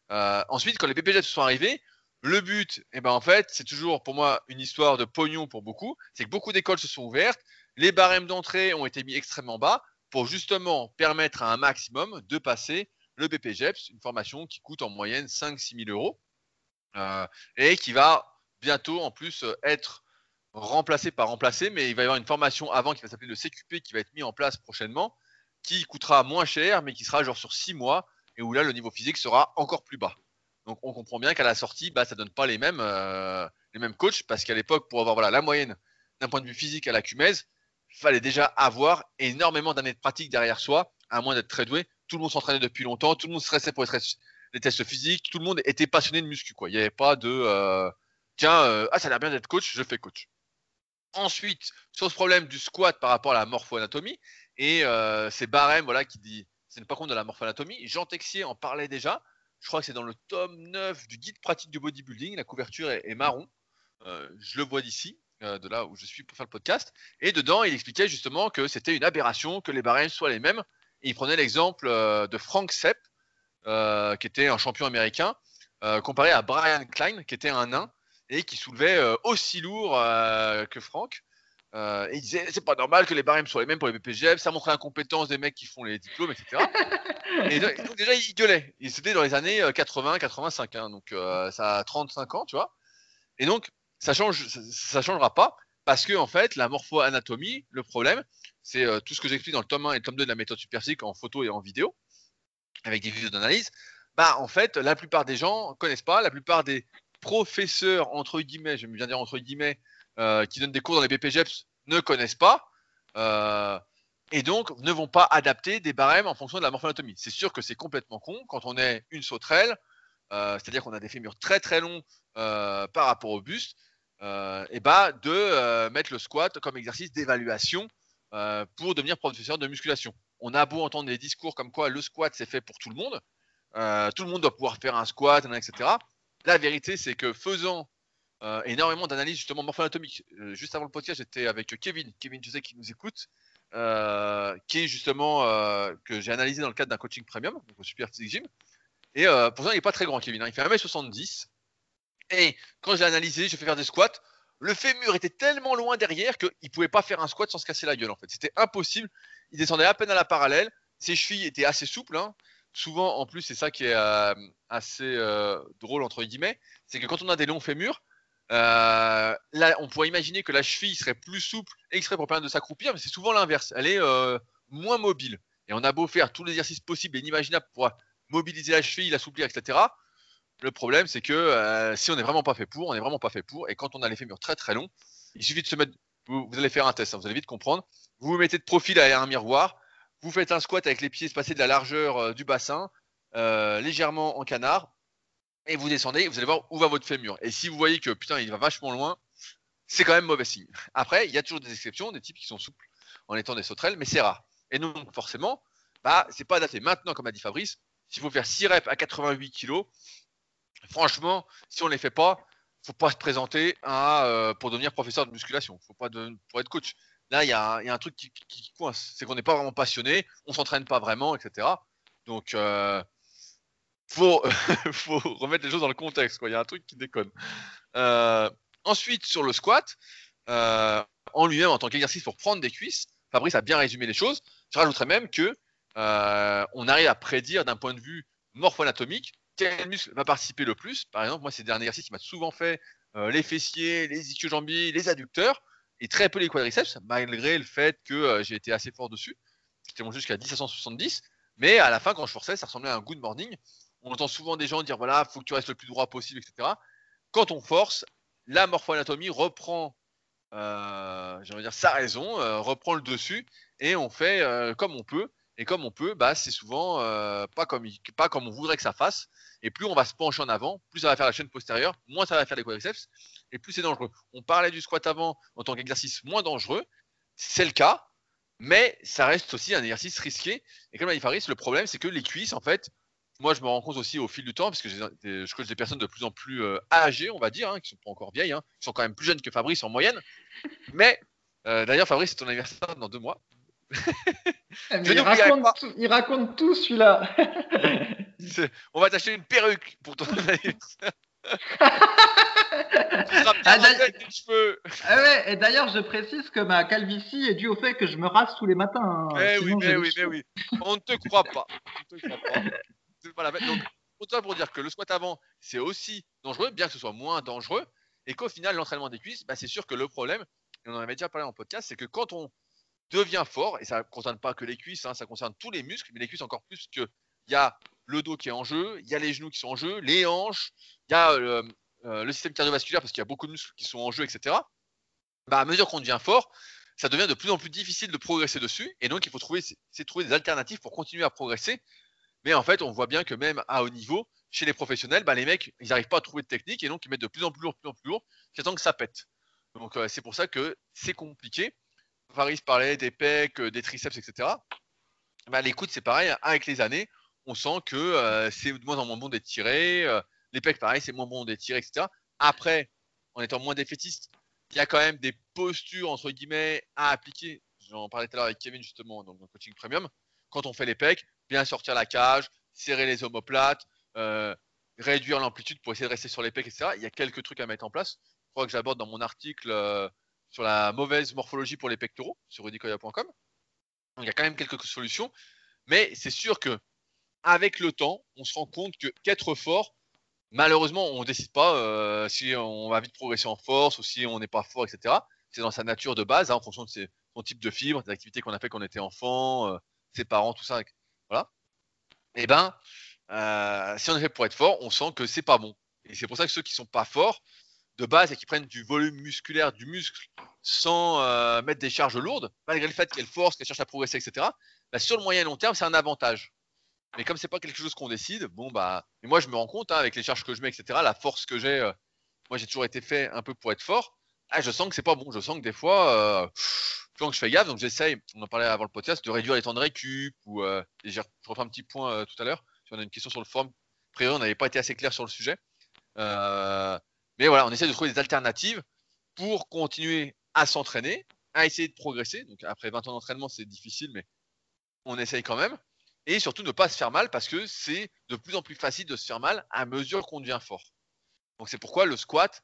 ensuite, quand les PPG sont arrivés, le but, eh ben, en fait, c'est toujours pour moi une histoire de pognon pour beaucoup. C'est que beaucoup d'écoles se sont ouvertes. Les barèmes d'entrée ont été mis extrêmement bas pour justement permettre à un maximum de passer le BPGEPS, une formation qui coûte en moyenne 5-6 000 euros euh, et qui va bientôt en plus être remplacée par remplacée, mais il va y avoir une formation avant qui va s'appeler le CQP qui va être mis en place prochainement, qui coûtera moins cher, mais qui sera genre sur 6 mois et où là le niveau physique sera encore plus bas. Donc on comprend bien qu'à la sortie, bah, ça ne donne pas les mêmes, euh, les mêmes coachs, parce qu'à l'époque, pour avoir voilà, la moyenne d'un point de vue physique à la Cumez, fallait déjà avoir énormément d'années de pratique derrière soi, à moins d'être très doué. Tout le monde s'entraînait depuis longtemps, tout le monde stressait pour les tests physiques, tout le monde était passionné de muscu. Il n'y avait pas de euh, tiens, euh, ah, ça a l'air bien d'être coach, je fais coach. Ensuite, sur ce problème du squat par rapport à la morpho-anatomie, et euh, c'est voilà, qui dit c'est pas compte de la morpho-anatomie. Jean Texier en parlait déjà. Je crois que c'est dans le tome 9 du guide pratique du bodybuilding. La couverture est, marron. je le vois d'ici. Euh, de là où je suis pour faire le podcast. Et dedans, il expliquait justement que c'était une aberration que les barèmes soient les mêmes. Et il prenait l'exemple euh, de Frank Sepp, euh, qui était un champion américain, comparé à Brian Klein, qui était un nain et qui soulevait aussi lourd que Frank. Et il disait c'est pas normal que les barèmes soient les mêmes pour les BPGF, ça montre l'incompétence des mecs qui font les diplômes, etc. et donc, déjà il gueulait. C'était dans les années 80, 85, hein, donc ça a 35 ans, tu vois. Et donc ça change, ça, changera pas parce que fait la morpho-anatomie, le problème, c'est tout ce que j'explique dans le tome 1 et le tome 2 de la méthode superphysique en photo et en vidéo, avec des vidéos d'analyse. Bah en fait la plupart des gens connaissent pas, la plupart des professeurs entre guillemets, je bien dire entre guillemets euh, qui donnent des cours dans les BPGEPS ne connaissent pas euh, et donc ne vont pas adapter des barèmes en fonction de la morphanatomie. C'est sûr que c'est complètement con quand on est une sauterelle, euh, c'est-à-dire qu'on a des fémurs très très longs par rapport au buste, et bah de mettre le squat comme exercice d'évaluation pour devenir professeur de musculation. On a beau entendre des discours comme quoi le squat c'est fait pour tout le monde, tout le monde doit pouvoir faire un squat, etc. La vérité c'est que faisant euh, énormément d'analyses justement morpho-anatomiques. Euh, juste avant le podcast, j'étais avec Kevin, Kevin, tu sais, qui nous écoute, euh, qui est justement que j'ai analysé dans le cadre d'un coaching premium, au Super Physique Gym. Et pourtant, il n'est pas très grand, Kevin. Hein. il fait 1m70. Et quand j'ai analysé, je fais faire des squats. Le fémur était tellement loin derrière qu'il ne pouvait pas faire un squat sans se casser la gueule. En fait, c'était impossible. Il descendait à peine à la parallèle. Ses chevilles étaient assez souples. Hein. Souvent, en plus, c'est ça qui est assez drôle entre guillemets, c'est que quand on a des longs fémurs, euh, là, on pourrait imaginer que la cheville serait plus souple serait pour permettre de s'accroupir, mais c'est souvent l'inverse. Elle est euh, moins mobile. Et on a beau faire tous les exercices possibles et inimaginables pour mobiliser la cheville, l'assouplir, etc. Le problème, c'est que euh, si on n'est vraiment pas fait pour, on n'est vraiment pas fait pour. Et quand on a les fémurs très très longs, il suffit de se mettre. Vous, allez faire un test, hein, vous allez vite comprendre. Vous vous mettez de profil derrière un miroir. Vous faites un squat avec les pieds espacés de la largeur du bassin, légèrement en canard et vous descendez, vous allez voir où va votre fémur. Et si vous voyez que putain, il va vachement loin, c'est quand même mauvais signe. Après, il y a toujours des exceptions, des types qui sont souples en étant des sauterelles, mais c'est rare. Et donc, forcément, bah, c'est pas adapté. Maintenant, comme a dit Fabrice, s'il faut faire 6 reps à 88 kg, franchement, si on ne les fait pas, faut pas se présenter euh, pour devenir professeur de musculation. Faut pas pour être coach. Là, il y, a un truc qui, coince. C'est qu'on n'est pas vraiment passionné, on s'entraîne pas vraiment, etc. Donc, euh, faut, remettre les choses dans le contexte. Il y a un truc qui déconne. Euh, ensuite, sur le squat, euh, en lui-même, en tant qu'exercice pour prendre des cuisses, Fabrice a bien résumé les choses. Je rajouterais même que on arrive à prédire d'un point de vue morpho-anatomique quel muscle va participer le plus. Par exemple, moi, c'est un exercice qui m'a souvent fait les fessiers, les ischio-jambiers, les adducteurs et très peu les quadriceps, malgré le fait que j'ai été assez fort dessus. J'étais jusqu'à 10 à 170. Mais à la fin, quand je forçais, ça ressemblait à un good morning on entend souvent des gens dire voilà, faut que tu restes le plus droit possible, etc. Quand on force, la morpho-anatomie reprend, euh, dire, sa raison, euh, reprend le dessus, et on fait euh, comme on peut. Et comme on peut, bah, c'est souvent euh, pas, comme, pas comme on voudrait que ça fasse. Et plus on va se pencher en avant, plus ça va faire la chaîne postérieure, moins ça va faire les quadriceps, et plus c'est dangereux. On parlait du squat avant en tant qu'exercice moins dangereux, c'est le cas, mais ça reste aussi un exercice risqué. Et comme l'a dit Faris, le problème c'est que les cuisses, en fait, moi, je me rends compte aussi au fil du temps, parce que je connais des personnes de plus en plus euh, âgées, on va dire, hein, qui sont pas encore vieilles, hein, qui sont quand même plus jeunes que Fabrice en moyenne. Mais euh, d'ailleurs, Fabrice, c'est ton anniversaire dans deux mois. Ah, il, raconte tout, il, raconte tout, celui-là. on va t'acheter une perruque pour ton anniversaire. ah, ah ouais, et d'ailleurs, je précise que ma calvitie est due au fait que je me rase tous les matins. Hein. Mais oui, mais oui, mais oui. On ne te croit pas. On te croit pas. Donc, pour dire que le squat avant, c'est aussi dangereux, bien que ce soit moins dangereux, et qu'au final, l'entraînement des cuisses, bah, c'est sûr que le problème, et on en avait déjà parlé en podcast, c'est que quand on devient fort, et ça ne concerne pas que les cuisses, hein, ça concerne tous les muscles, mais les cuisses encore plus que il y a le dos qui est en jeu, il y a les genoux qui sont en jeu, les hanches, il y a euh, euh, le système cardiovasculaire parce qu'il y a beaucoup de muscles qui sont en jeu, etc. Bah, à mesure qu'on devient fort, ça devient de plus en plus difficile de progresser dessus, et donc il faut trouver, trouver des alternatives pour continuer à progresser mais en fait, on voit bien que même à haut niveau, chez les professionnels, bah, les mecs, ils n'arrivent pas à trouver de technique et donc ils mettent de plus en plus lourd, plus en plus lourd, jusqu'à que ça pète. Donc euh, c'est pour ça que c'est compliqué. Faris parlait des pecs, euh, des triceps, etc. Bah, L'écoute, c'est pareil, hein. avec les années, on sent que euh, c'est de moins en moins bon d'être tiré. les pecs, pareil, c'est moins bon d'être tiré, etc. Après, en étant moins défaitiste, il y a quand même des postures, entre guillemets, à appliquer. J'en parlais tout à l'heure avec Kevin, justement, dans le coaching premium. Quand on fait les pecs, bien sortir la cage, serrer les omoplates, euh, réduire l'amplitude pour essayer de rester sur les pecs, etc. Il y a quelques trucs à mettre en place. Je crois que j'aborde dans mon article euh, sur la mauvaise morphologie pour les pectoraux sur rudicoya.com. Il y a quand même quelques solutions, mais c'est sûr que avec le temps, on se rend compte que qu'être fort, malheureusement, on ne décide pas euh, si on va vite progresser en force ou si on n'est pas fort, etc. C'est dans sa nature de base, hein, en fonction de son type de fibre, des activités qu'on a fait quand on était enfant, euh, ses parents, tout ça. Eh ben, euh, si on est fait pour être fort, on sent que c'est pas bon. Et c'est pour ça que ceux qui sont pas forts de base et qui prennent du volume musculaire, du muscle, sans mettre des charges lourdes, malgré le fait qu'elles forcent, qu'elles cherchent à progresser, etc. Bah, sur le moyen et long terme, c'est un avantage. Mais comme c'est pas quelque chose qu'on décide, bon bah, mais moi je me rends compte hein, avec les charges que je mets, etc. La force que j'ai, euh, moi j'ai toujours été fait un peu pour être fort. Ah, je sens que c'est pas bon. Je sens que des fois, euh, quand je fais gaffe, donc j'essaye. On en parlait avant le podcast, de réduire les temps de récup ou euh, je refais un petit point euh, tout à l'heure. Si on a une question sur le forum, priori on n'avait pas été assez clair sur le sujet. Mais voilà, on essaie de trouver des alternatives pour continuer à s'entraîner, à essayer de progresser. Donc après 20 ans d'entraînement, c'est difficile, mais on essaye quand même et surtout ne pas se faire mal parce que c'est de plus en plus facile de se faire mal à mesure qu'on devient fort. Donc c'est pourquoi le squat,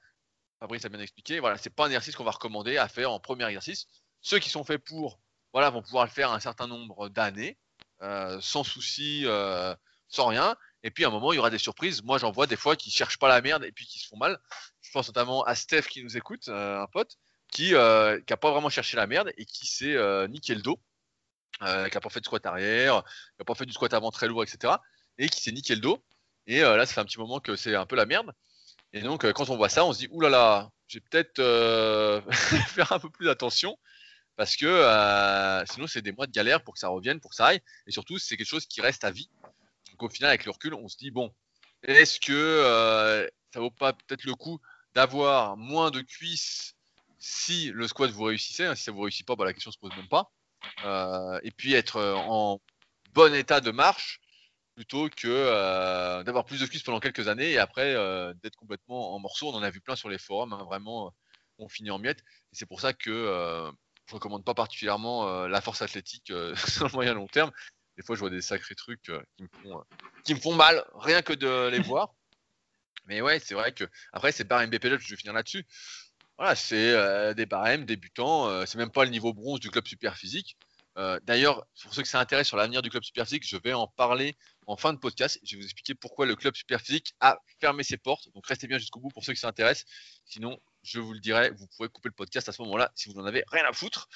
Fabrice a bien expliqué, voilà, c'est pas un exercice qu'on va recommander à faire en premier exercice. Ceux qui sont faits pour, voilà, vont pouvoir le faire un certain nombre d'années, euh, sans souci, euh, sans rien. Et puis à un moment, il y aura des surprises. Moi, j'en vois des fois qui cherchent pas la merde et puis qui se font mal. Je pense notamment à Steph qui nous écoute, euh, un pote, qui n'a pas vraiment cherché la merde et qui s'est niqué le dos euh, qui n'a pas fait de squat arrière, qui n'a pas fait du squat avant très lourd, etc. Et qui s'est niqué le dos. Et euh, là, ça fait un petit moment que c'est un peu la merde. Et donc, euh, quand on voit ça, on se dit, oulala, là là, j'ai peut-être faire un peu plus attention. Parce que sinon, c'est des mois de galère pour que ça revienne, pour que ça aille. Et surtout, c'est quelque chose qui reste à vie. Donc, au final, avec le recul, on se dit, bon, est-ce que ça vaut pas peut-être le coup d'avoir moins de cuisses si le squat vous réussissez Si ça vous réussit pas, bah, la question se pose même pas. Euh, et puis être euh, en bon état de marche plutôt que euh, d'avoir plus de cuisses pendant quelques années et après d'être complètement en morceaux. On en a vu plein sur les forums, hein, vraiment, on finit en miettes. Et c'est pour ça que je recommande pas particulièrement la force athlétique sur le moyen long terme. Des fois, je vois des sacrés trucs qui, me font, qui me font mal, rien que de les voir. Mais ouais, c'est vrai que après, c'est pas MBP je vais finir là-dessus. Voilà, c'est euh, des barèmes débutants. Euh, c'est même pas le niveau bronze du club super physique. Euh, d'ailleurs, pour ceux qui s'intéressent sur l'avenir du club super physique, je vais en parler en fin de podcast. Je vais vous expliquer pourquoi le club super physique a fermé ses portes. Donc restez bien jusqu'au bout pour ceux qui s'intéressent. Sinon, je vous le dirai, vous pourrez couper le podcast à ce moment-là si vous n'en avez rien à foutre.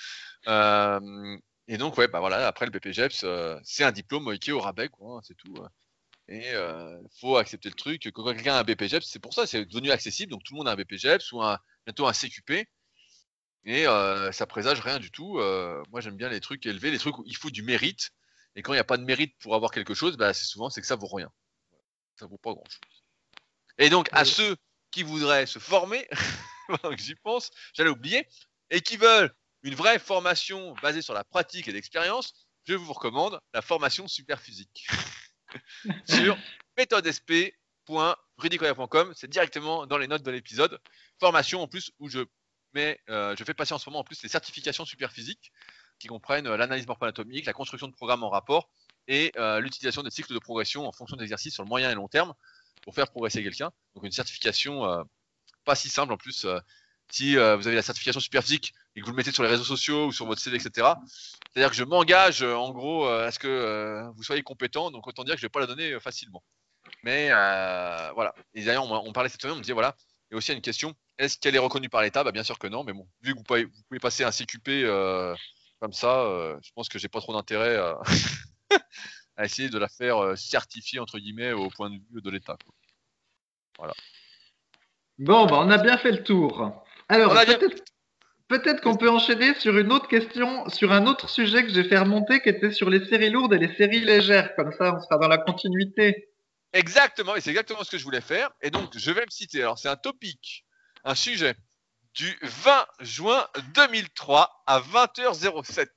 Et donc, ouais, bah voilà, après le BPGEPS, c'est un diplôme qui est au rabais, quoi, hein, c'est tout. Et il euh, faut accepter le truc. Quand quelqu'un a un BPGEPS, c'est pour ça, c'est devenu accessible. Donc tout le monde a un BPGEPS ou un, bientôt un CQP. Et euh, ça présage rien du tout. Euh, moi, j'aime bien les trucs élevés, les trucs où il faut du mérite. Et quand il n'y a pas de mérite pour avoir quelque chose, bah, c'est souvent c'est que ça vaut rien. Ça vaut pas grand chose. Et donc, à ceux qui voudraient se former, j'y pense, j'allais oublier, et qui veulent une vraie formation basée sur la pratique et l'expérience, je vous recommande la formation super physique. sur méthodesp.rudicoya.com. C'est directement dans les notes de l'épisode. Formation en plus où euh, je fais passer en ce moment en plus les certifications super physiques qui comprennent euh, l'analyse morpho-anatomique, la construction de programmes en rapport et euh, l'utilisation des cycles de progression en fonction d'exercices sur le moyen et long terme pour faire progresser quelqu'un. Donc une certification pas si simple en plus. si vous avez la certification super physique et que vous le mettez sur les réseaux sociaux ou sur votre CV, etc. C'est-à-dire que je m'engage euh, en gros euh, à ce que euh, vous soyez compétent, donc autant dire que je ne vais pas la donner facilement. Mais voilà. Et d'ailleurs, on, parlait cette semaine, on me disait voilà, il y a aussi une question est-ce qu'elle est reconnue par l'État? Bah, Bien sûr que non, mais bon, vu que vous pouvez, vous pouvez passer un CQP comme ça, je pense que j'ai pas trop d'intérêt à, essayer de la faire certifier entre guillemets au point de vue de l'État. Voilà. Bon, bah, on a bien fait le tour. Alors, peut-être Peut-être qu'on peut enchaîner sur une autre question, sur un autre sujet que j'ai fait remonter, qui était sur les séries lourdes et les séries légères. Comme ça, on sera dans la continuité. Exactement, et c'est exactement ce que je voulais faire. Et donc, je vais me citer. Alors, c'est un topic, un sujet du 20 juin 2003 à 20h07.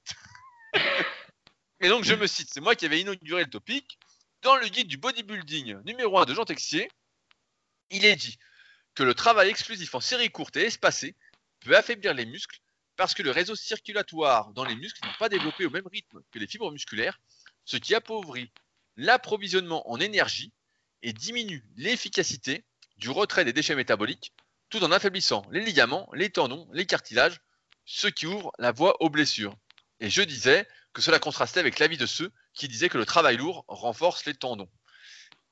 et donc, je me cite. C'est moi qui avais inauguré le topic. Dans le guide du bodybuilding numéro 1 de Jean Texier, il est dit que le travail exclusif en série courte et espacée peut affaiblir les muscles parce que le réseau circulatoire dans les muscles n'est pas développé au même rythme que les fibres musculaires, ce qui appauvrit l'approvisionnement en énergie et diminue l'efficacité du retrait des déchets métaboliques tout en affaiblissant les ligaments, les tendons, les cartilages, ce qui ouvre la voie aux blessures. Et je disais que cela contrastait avec l'avis de ceux qui disaient que le travail lourd renforce les tendons.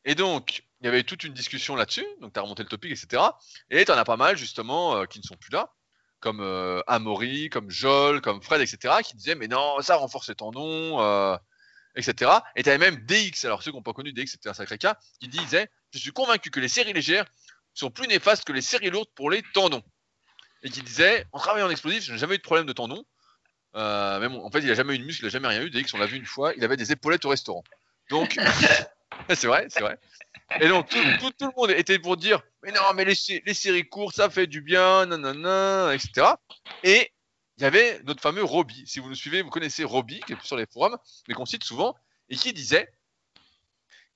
Et donc, il y avait toute une discussion là-dessus, donc tu as remonté le topic, etc. Et tu en as pas mal, justement, euh, qui ne sont plus là, comme euh, Amaury, comme Joel, comme Fred, etc., qui disaient, mais non, ça renforce les tendons, euh, etc. Et tu avais même DX, alors ceux qui n'ont pas connu DX, c'était un sacré cas, qui disait, je suis convaincu que les séries légères sont plus néfastes que les séries lourdes pour les tendons. Et qui disait, en travaillant en explosif, je n'ai jamais eu de problème de tendons. Euh, mais en fait, il n'a jamais eu de muscle, il n'a jamais rien eu. DX, on l'a vu une fois, il avait des épaulettes au restaurant. Donc, c'est vrai, c'est vrai. Et donc, tout, le monde était pour dire Mais non, mais les, séries courtes, ça fait du bien, nanana, etc. Et il y avait notre fameux Robbie. Si vous nous suivez, vous connaissez Robbie, qui est sur les forums, mais qu'on cite souvent, et qui disait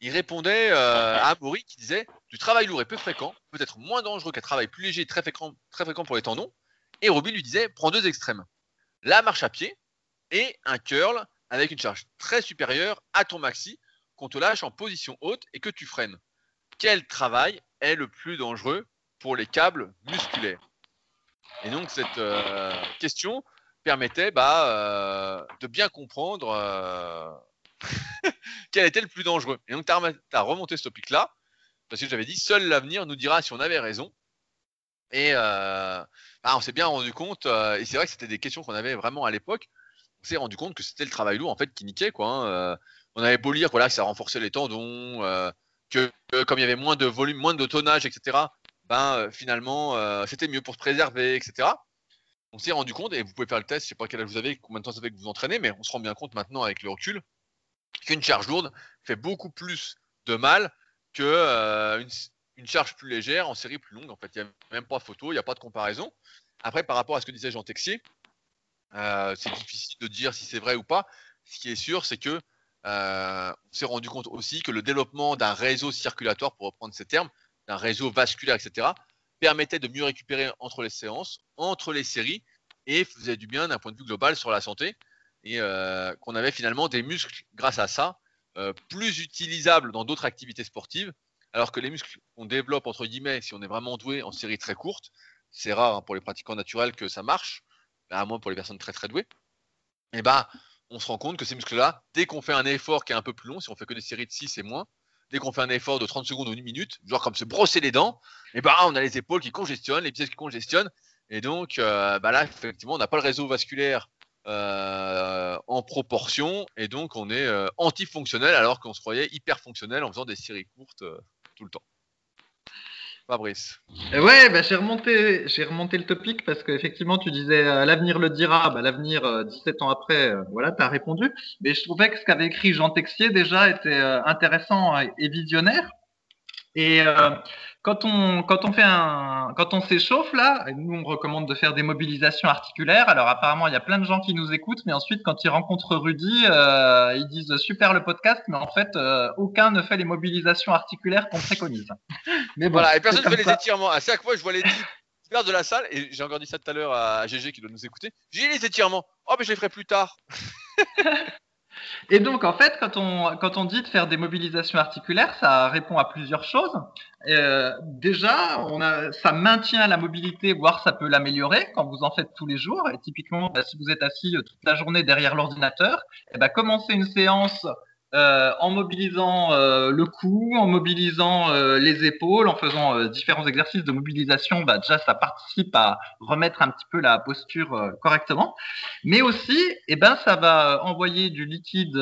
il répondait euh, à Amaury qui disait Du travail lourd et peu fréquent peut être moins dangereux qu'un travail plus léger et très fréquent, très fréquent pour les tendons. Et Robbie lui disait Prends deux extrêmes la marche à pied et un curl avec une charge très supérieure à ton maxi qu'on te lâche en position haute et que tu freines. Quel travail est le plus dangereux pour les câbles musculaires? Et donc cette euh, question permettait bah, euh, de bien comprendre euh, quel était le plus dangereux. Et donc tu as, remonté ce topic-là, parce que j'avais dit, seul l'avenir nous dira si on avait raison. Et bah, on s'est bien rendu compte, et c'est vrai que c'était des questions qu'on avait vraiment à l'époque, on s'est rendu compte que c'était le travail lourd en fait qui niquait. Quoi, hein, on avait beau lire voilà, que ça renforçait les tendons, que comme il y avait moins de volume, moins de tonnage, etc., ben, euh, finalement, euh, c'était mieux pour se préserver, etc. On s'est rendu compte, et vous pouvez faire le test, je sais pas quel âge vous avez, combien de temps ça fait que vous entraînez, mais on se rend bien compte maintenant avec le recul qu'une charge lourde fait beaucoup plus de mal que euh, une, charge plus légère en série plus longue. En fait, il n'y a même pas photo, il n'y a pas de comparaison. Après, par rapport à ce que disait Jean Texier, c'est difficile de dire si c'est vrai ou pas. Ce qui est sûr, c'est que euh, on s'est rendu compte aussi que le développement d'un réseau circulatoire, pour reprendre ces termes, d'un réseau vasculaire, etc., permettait de mieux récupérer entre les séances, entre les séries, et faisait du bien d'un point de vue global sur la santé, et euh, qu'on avait finalement des muscles, grâce à ça, euh, plus utilisables dans d'autres activités sportives, alors que les muscles qu'on développe, entre guillemets, si on est vraiment doué en série très courte, c'est rare hein, pour les pratiquants naturels que ça marche, à moins pour les personnes très très douées, et bah, on se rend compte que ces muscles-là, dès qu'on fait un effort qui est un peu plus long, si on fait que des séries de 6 et moins, dès qu'on fait un effort de 30 secondes ou une minute, genre comme se brosser les dents, et bah on a les épaules qui congestionnent, les pièces qui congestionnent, et donc euh, bah là effectivement on n'a pas le réseau vasculaire euh, en proportion, et donc on est euh, antifonctionnel alors qu'on se croyait hyper fonctionnel en faisant des séries courtes tout le temps. Fabrice. Ouais, bah, j'ai remonté, le topic parce qu'effectivement, tu disais euh, l'avenir le dira. Bah, l'avenir, 17 euh, ans après, euh, voilà, tu as répondu. Mais je trouvais que ce qu'avait écrit Jean Texier déjà était intéressant et visionnaire. Et quand on, s'échauffe là, nous on recommande de faire des mobilisations articulaires. Alors apparemment il y a plein de gens qui nous écoutent, mais ensuite quand ils rencontrent Rudy, euh, ils disent super le podcast, mais en fait euh, aucun ne fait les mobilisations articulaires qu'on préconise. Mais voilà, et personne ne fait les étirements. À chaque fois je vois les faire de la salle, et j'ai encore dit ça tout à l'heure à GG qui doit nous écouter. J'ai les étirements. Oh mais je les ferai plus tard. Et donc, en fait, quand on, quand on dit de faire des mobilisations articulaires, ça répond à plusieurs choses. Euh, déjà, on a, ça maintient la mobilité, voire ça peut l'améliorer quand vous en faites tous les jours. Et typiquement, bah, si vous êtes assis toute la journée derrière l'ordinateur, eh ben, commencez une séance euh, en mobilisant euh, le cou, en mobilisant euh, les épaules, en faisant différents exercices de mobilisation, bah, déjà ça participe à remettre un petit peu la posture correctement. Mais aussi, eh ben, ça va envoyer du liquide,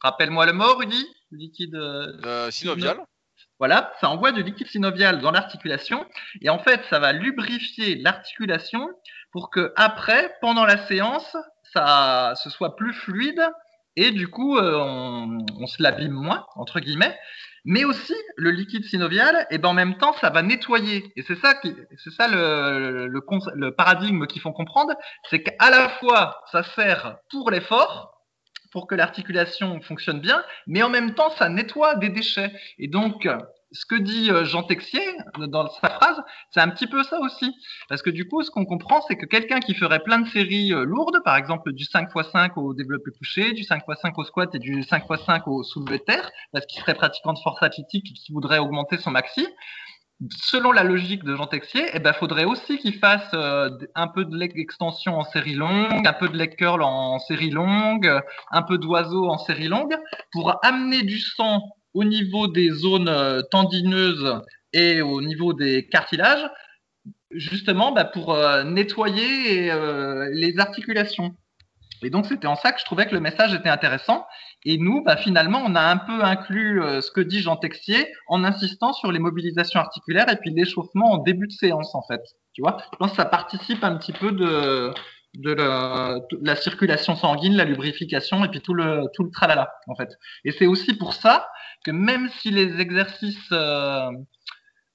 rappelle-moi le mot Rudy Liquide synovial. Voilà, ça envoie du liquide synovial dans l'articulation et en fait ça va lubrifier l'articulation pour que après, pendant la séance, ça ce soit plus fluide et du coup, euh, on, se l'abîme moins, entre guillemets. Mais aussi, le liquide synovial, et ben en même temps, ça va nettoyer. Et c'est ça, qui, c'est ça le, le, le paradigme qu'ils font comprendre, c'est qu'à la fois, ça sert pour l'effort, pour que l'articulation fonctionne bien, mais en même temps, ça nettoie des déchets. Et donc, ce que dit euh, Jean Texier dans sa phrase, c'est un petit peu ça aussi. Parce que du coup, ce qu'on comprend, c'est que quelqu'un qui ferait plein de séries euh, lourdes, par exemple du 5x5 au développé couché, du 5x5 au squat et du 5x5 au soulevé de terre, parce qu'il serait pratiquant de force athlétique et qui voudrait augmenter son maxi, selon la logique de Jean Texier, eh ben, faudrait aussi qu'il fasse euh, un peu de leg extension en série longue, un peu de leg curl en série longue, un peu d'oiseau en série longue, pour amener du sang au niveau des zones euh, tendineuses et au niveau des cartilages, justement bah, pour euh, nettoyer les articulations. Et donc c'était en ça que je trouvais que le message était intéressant. Et nous, bah, finalement, on a un peu inclus euh, ce que dit Jean Texier en insistant sur les mobilisations articulaires et puis l'échauffement en début de séance, en fait. Tu vois, je pense que ça participe un petit peu de, de la, circulation sanguine, la lubrification et puis tout le tout le tralala, en fait. Et c'est aussi pour ça que même si les exercices euh,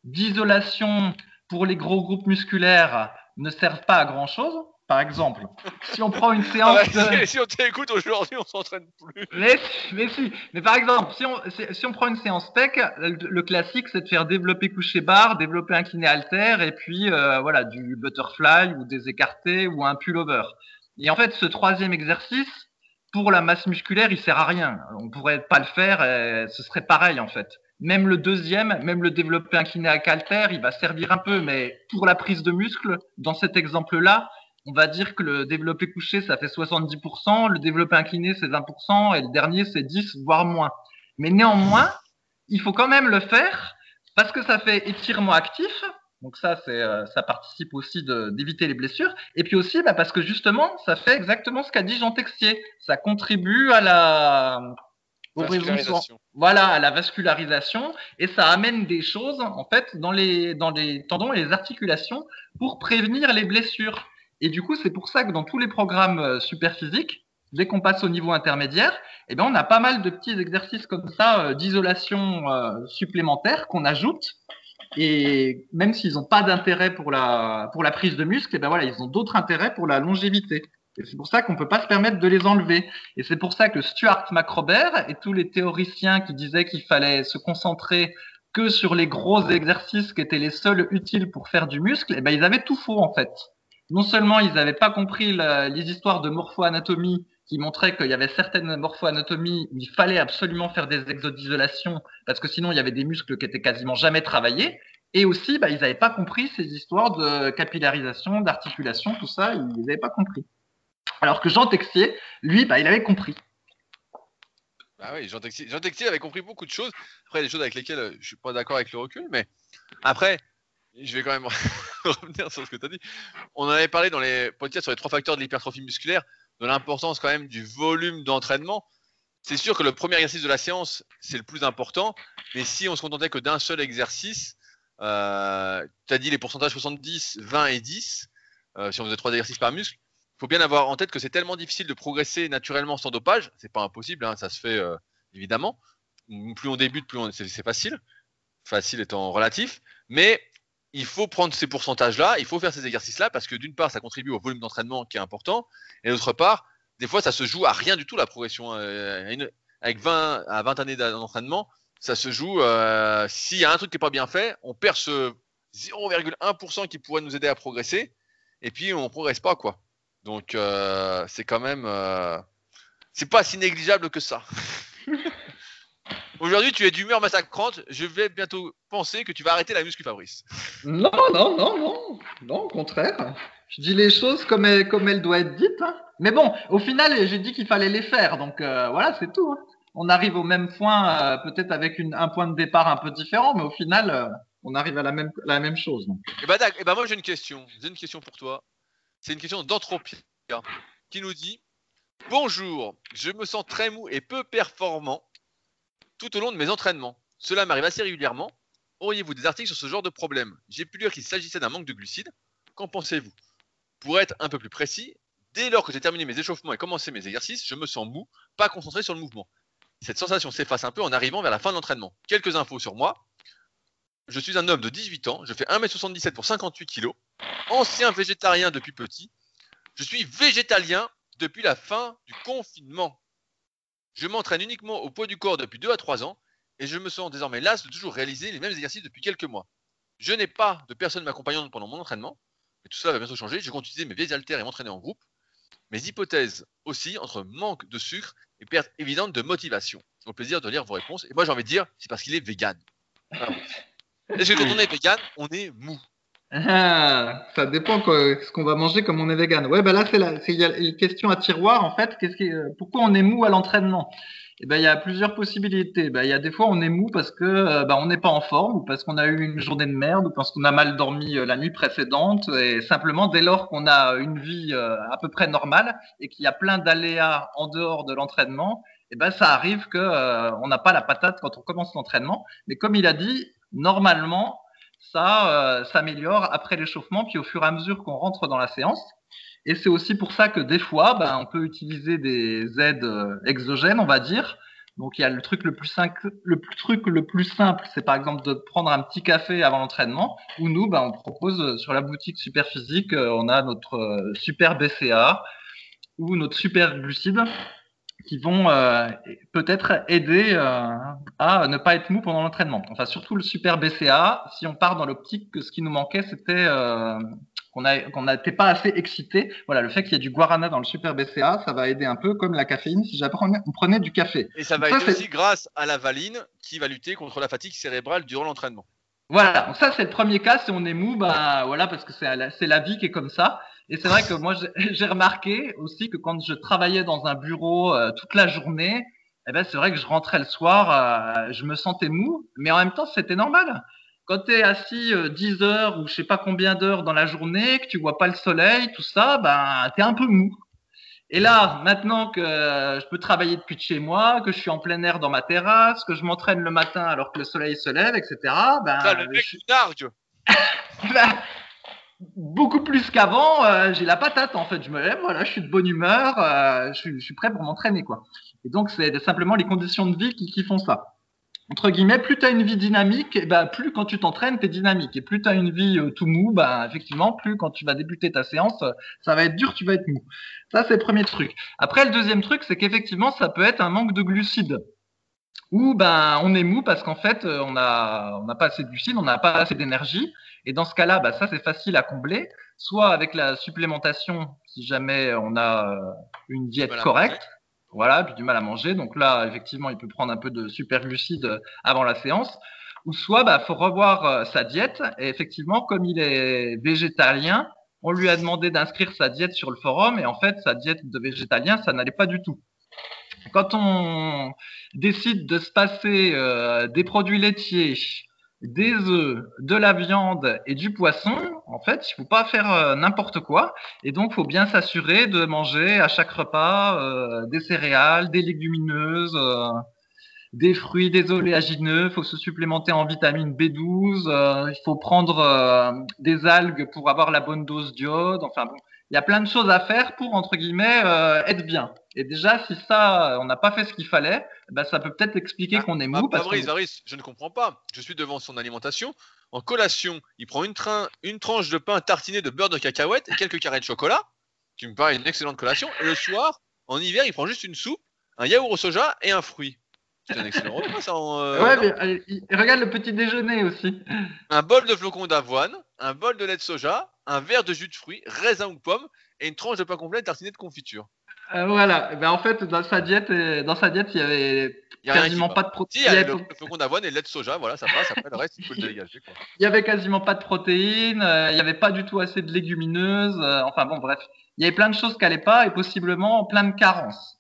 d'isolation pour les gros groupes musculaires ne servent pas à grand chose, par exemple. Si on prend une séance. Si on t'écoute aujourd'hui, on s'entraîne plus. Mais, mais, si. Mais par exemple, si on, si, on prend une séance tech, le, classique, c'est de faire développer coucher barre, développer incliné alter, et puis euh, voilà, du butterfly ou des écartés ou un pullover. Et en fait, ce troisième exercice, pour la masse musculaire, il sert à rien. On pourrait pas le faire, et ce serait pareil en fait. Même le deuxième, même le développer incliné à alter, il va servir un peu, mais pour la prise de muscle, dans cet exemple-là, on va dire que le développé couché, ça fait 70%, le développé incliné, c'est 20%, et le dernier, c'est 10, voire moins. Mais néanmoins, il faut quand même le faire parce que ça fait étirement actif. Donc ça, c'est, euh, ça participe aussi d'éviter les blessures. Et puis aussi, bah, parce que justement, ça fait exactement ce qu'a dit Jean Texier. Ça contribue à la voilà, à la vascularisation, et ça amène des choses en fait dans les dans les tendons et les articulations pour prévenir les blessures. Et du coup, c'est pour ça que dans tous les programmes euh, super physiques, dès qu'on passe au niveau intermédiaire, eh ben, on a pas mal de petits exercices comme ça euh, d'isolation euh, supplémentaire qu'on ajoute. Et même s'ils n'ont pas d'intérêt pour la, pour la prise de muscle, eh ben voilà, ils ont d'autres intérêts pour la longévité. Et c'est pour ça qu'on peut pas se permettre de les enlever. Et c'est pour ça que Stuart McRobert et tous les théoriciens qui disaient qu'il fallait se concentrer que sur les gros exercices qui étaient les seuls utiles pour faire du muscle, eh ben, ils avaient tout faux, en fait non seulement ils n'avaient pas compris les histoires de morpho-anatomie qui montraient qu'il y avait certaines morpho-anatomies où il fallait absolument faire des exos d'isolation parce que sinon il y avait des muscles qui étaient quasiment jamais travaillés. Et aussi, bah, ils n'avaient pas compris ces histoires de capillarisation, d'articulation, tout ça, ils n'avaient pas compris. Alors que Jean Texier, lui, bah, il avait compris. Ah oui, Jean Texier, Jean Texier avait compris beaucoup de choses. Après, des choses avec lesquelles je suis pas d'accord avec le recul, mais après, je vais quand même revenir sur ce que tu as dit. On en avait parlé dans les podcasts sur les trois facteurs de l'hypertrophie musculaire, de l'importance quand même du volume d'entraînement. C'est sûr que le premier exercice de la séance, c'est le plus important, mais si on se contentait que d'un seul exercice, euh, tu as dit les pourcentages 70, 20 et 10, euh, si on faisait trois exercices par muscle, il faut bien avoir en tête que c'est tellement difficile de progresser naturellement sans dopage, c'est pas impossible, hein, ça se fait euh, évidemment. Plus on débute, plus c'est facile, facile étant relatif, mais il faut prendre ces pourcentages-là, il faut faire ces exercices-là, parce que d'une part, ça contribue au volume d'entraînement qui est important, et d'autre part, des fois, ça se joue à rien du tout la progression. Euh, avec 20 à 20 années d'entraînement, ça se joue. Euh, s'il y a un truc qui n'est pas bien fait, on perd ce 0,1% qui pourrait nous aider à progresser, et puis on progresse pas quoi. Donc euh, c'est quand même, c'est pas si négligeable que ça. Aujourd'hui, tu es d'humeur massacrante. Je vais bientôt penser que tu vas arrêter la muscu, Fabrice. Non, non, non, non. Non, au contraire. Je dis les choses comme elles, comme elles doivent être dites. Hein. Mais bon, au final, j'ai dit qu'il fallait les faire. Donc euh, voilà, c'est tout. Hein. On arrive au même point, euh, peut-être avec une, un point de départ un peu différent, mais au final, euh, on arrive à la même, la même chose. Et eh bah, ben, eh ben moi, j'ai une question. J'ai une question pour toi. C'est une question d'Entropia qui nous dit Bonjour, je me sens très mou et peu performant tout au long de mes entraînements. Cela m'arrive assez régulièrement. Auriez-vous des articles sur ce genre de problème? J'ai pu lire qu'il s'agissait d'un manque de glucides. Qu'en pensez-vous? Pour être un peu plus précis, dès lors que j'ai terminé mes échauffements et commencé mes exercices, je me sens mou, pas concentré sur le mouvement. Cette sensation s'efface un peu en arrivant vers la fin de l'entraînement. Quelques infos sur moi. Je suis un homme de 18 ans, je fais 1m77 pour 58 kg, ancien végétarien depuis petit. Je suis végétalien depuis la fin du confinement. Je m'entraîne uniquement au poids du corps depuis 2 à 3 ans et je me sens désormais las de toujours réaliser les mêmes exercices depuis quelques mois. Je n'ai pas de personne m'accompagnant pendant mon entraînement, mais tout cela va bientôt changer. Je compte utiliser mes vieilles haltères et m'entraîner en groupe. Mes hypothèses aussi entre manque de sucre et perte évidente de motivation. Au plaisir de lire vos réponses. Et moi, j'ai envie de dire, c'est parce qu'il est vegan. Est-ce que quand on est vegan, on est mou ah, ça dépend quoi, ce qu'on va manger comme on est vegan. Ouais, bah là c'est la, c'est une question à tiroir en fait. Qu'est-ce qui, pourquoi on est mou à l'entraînement? Eh ben il y a plusieurs possibilités. Ben, il y a des fois on est mou parce que euh, ben, on n'est pas en forme ou parce qu'on a eu une journée de merde ou parce qu'on a mal dormi euh, la nuit précédente et simplement dès lors qu'on a une vie euh, à peu près normale et qu'il y a plein d'aléas en dehors de l'entraînement, eh ben ça arrive que on n'a pas la patate quand on commence l'entraînement. Mais comme il a dit, normalement ça euh, s'améliore après l'échauffement, puis au fur et à mesure qu'on rentre dans la séance. Et c'est aussi pour ça que des fois, ben, on peut utiliser des aides euh, exogènes, on va dire. Donc il y a le truc le plus simple, le truc le plus simple, c'est par exemple de prendre un petit café avant l'entraînement. Ou nous, ben, on propose euh, sur la boutique Super Physique, on a notre super BCA ou notre super glucide qui vont euh, peut-être aider euh, à ne pas être mou pendant l'entraînement. Enfin, surtout le super BCA, si on part dans l'optique que ce qui nous manquait, c'était euh, qu'on n'était pas assez excité. Voilà, le fait qu'il y ait du guarana dans le super BCA, ça va aider un peu comme la caféine si on prenait du café. Et ça va être aussi grâce à la valine qui va lutter contre la fatigue cérébrale durant l'entraînement. Voilà, donc ça c'est le premier cas. Si on est mou, bah voilà, parce que c'est la, la vie qui est comme ça. Et c'est vrai que moi, j'ai remarqué aussi que quand je travaillais dans un bureau euh, toute la journée, eh ben, c'est vrai que je rentrais le soir, euh, je me sentais mou, mais en même temps, c'était normal. Quand tu es assis 10 euh, heures ou je sais pas combien d'heures dans la journée, que tu vois pas le soleil, tout ça, ben, tu es un peu mou. Et là, maintenant que je peux travailler depuis de chez moi, que je suis en plein air dans ma terrasse, que je m'entraîne le matin alors que le soleil se lève, etc. Ben, le mec je... ben, beaucoup plus qu'avant, euh, j'ai la patate en fait. Je me lève, voilà, je suis de bonne humeur, euh, je, suis, prêt pour m'entraîner quoi. Et donc c'est simplement les conditions de vie qui, font ça. Entre guillemets, plus tu as une vie dynamique, et ben, plus quand tu t'entraînes, tu es dynamique. Et plus tu as une vie euh, tout mou, ben, effectivement, plus quand tu vas débuter ta séance, ça va être dur, tu vas être mou. Ça, c'est le premier truc. Après, le deuxième truc, c'est qu'effectivement, ça peut être un manque de glucides. Ou ben, on est mou parce qu'en fait, on n'a on a pas assez de glucides, on n'a pas assez d'énergie. Et dans ce cas-là, bah, ça c'est facile à combler, soit avec la supplémentation si jamais on a euh, une diète correcte, voilà, puis du mal à manger. Donc là, effectivement, il peut prendre un peu de superglucides euh, avant la séance. Ou soit, bah, faut revoir euh, sa diète. Et effectivement, comme il est végétalien, on lui a demandé d'inscrire sa diète sur le forum. Et en fait, sa diète de végétalien, ça n'allait pas du tout. Quand on décide de se passer des produits laitiers, des œufs, de la viande et du poisson, en fait, il faut pas faire euh, n'importe quoi. Et donc, faut bien s'assurer de manger à chaque repas euh, des céréales, des légumineuses, euh, des fruits, des oléagineux. Faut se supplémenter en vitamine B12. il faut prendre des algues pour avoir la bonne dose d'iode. Enfin bon, il y a plein de choses à faire pour, entre guillemets, être bien. Et déjà, si ça, on n'a pas fait ce qu'il fallait, bah, ça peut peut-être expliquer ah, qu'on est mou. Bah, parce je ne comprends pas. Je suis devant son alimentation. En collation, il prend une, une tranche de pain tartiné de beurre de cacahuète et quelques carrés de chocolat, qui me paraît une excellente collation. Et le soir, en hiver, il prend juste une soupe, un yaourt au soja et un fruit. C'est un excellent repas, ça. Euh, ouais, mais regarde le petit déjeuner aussi. Un bol de flocons d'avoine, un bol de lait de soja, un verre de jus de fruits, raisin ou pomme, et une tranche de pain complet tartiné de confiture. Euh, voilà. Eh ben, en fait, dans sa diète, euh, dans sa diète, il y avait quasiment pas de protéines. il y a le, flocon d'avoine et le lait de soja, voilà, ça passe. Après, le reste, il faut le dégager. Il y avait quasiment pas de protéines. Euh, il y avait pas du tout assez de légumineuses. enfin bon, bref, il y avait plein de choses qui n'allaient pas et possiblement plein de carences.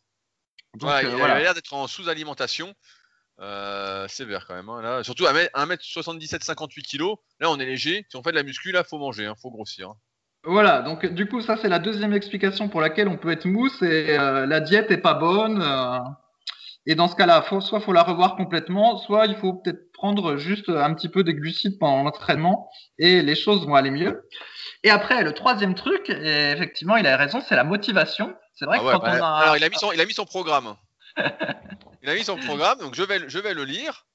Donc, il avait l'air d'être en sous-alimentation. sévère quand même. Hein, là. Surtout à 1m77, 58 kg. Là, on est léger. Si on fait de la muscu, là, faut manger, il hein, faut grossir. Hein. Voilà, donc du coup, ça c'est la deuxième explication pour laquelle on peut être mou, c'est euh, la diète est pas bonne. Euh, et dans ce cas-là, faut, soit faut la revoir complètement, soit il faut peut-être prendre juste un petit peu de glucides pendant l'entraînement et les choses vont aller mieux. Et après, le troisième truc, et effectivement, il a raison, c'est la motivation. C'est vrai ah que quand bah, on a... Alors, il a mis son, il a mis son programme. il a mis son programme, donc je vais, je vais le lire.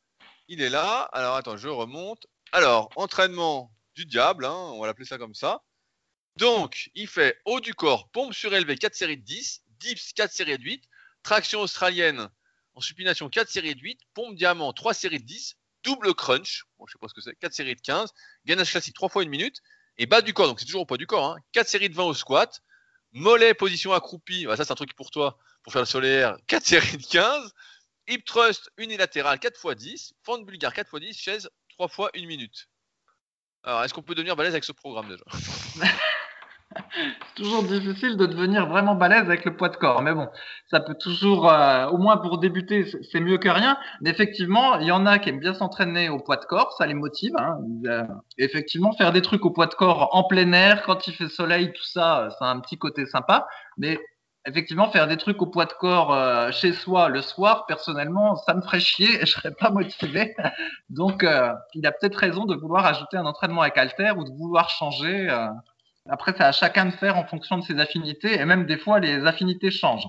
Il est là. Alors, attends, je remonte. Alors, entraînement du diable, hein, on va l'appeler ça comme ça. Donc, il fait haut du corps, pompe surélevée 4 séries de 10, dips 4 séries de 8, traction australienne en supination 4 séries de 8, pompe diamant 3 séries de 10, double crunch, bon, je sais pas ce que c'est, 4 séries de 15, gainage classique 3 fois une minute, et bas du corps, donc c'est toujours au poids du corps, hein, 4 séries de 20 au squat, mollet position accroupie, bah, ça c'est un truc pour toi, pour faire le solaire, 4 séries de 15, hip thrust unilatéral 4 x 10, fente bulgare 4 x 10, chaise 3 fois 1 minute. Alors, est-ce qu'on peut devenir balèze avec ce programme déjà? C'est toujours difficile de devenir vraiment balèze avec le poids de corps, mais bon, ça peut toujours, euh, au moins pour débuter, c'est mieux que rien. Mais effectivement, il y en a qui aiment bien s'entraîner au poids de corps, ça les motive. Hein. Euh, effectivement, faire des trucs au poids de corps en plein air, quand il fait soleil, tout ça, ça a un petit côté sympa. Mais effectivement, faire des trucs au poids de corps euh, chez soi le soir, personnellement, ça me ferait chier et je serais pas motivé. Donc, il a peut-être raison de vouloir ajouter un entraînement avec halter ou de vouloir changer. Après, c'est à chacun de faire en fonction de ses affinités, et même des fois, les affinités changent.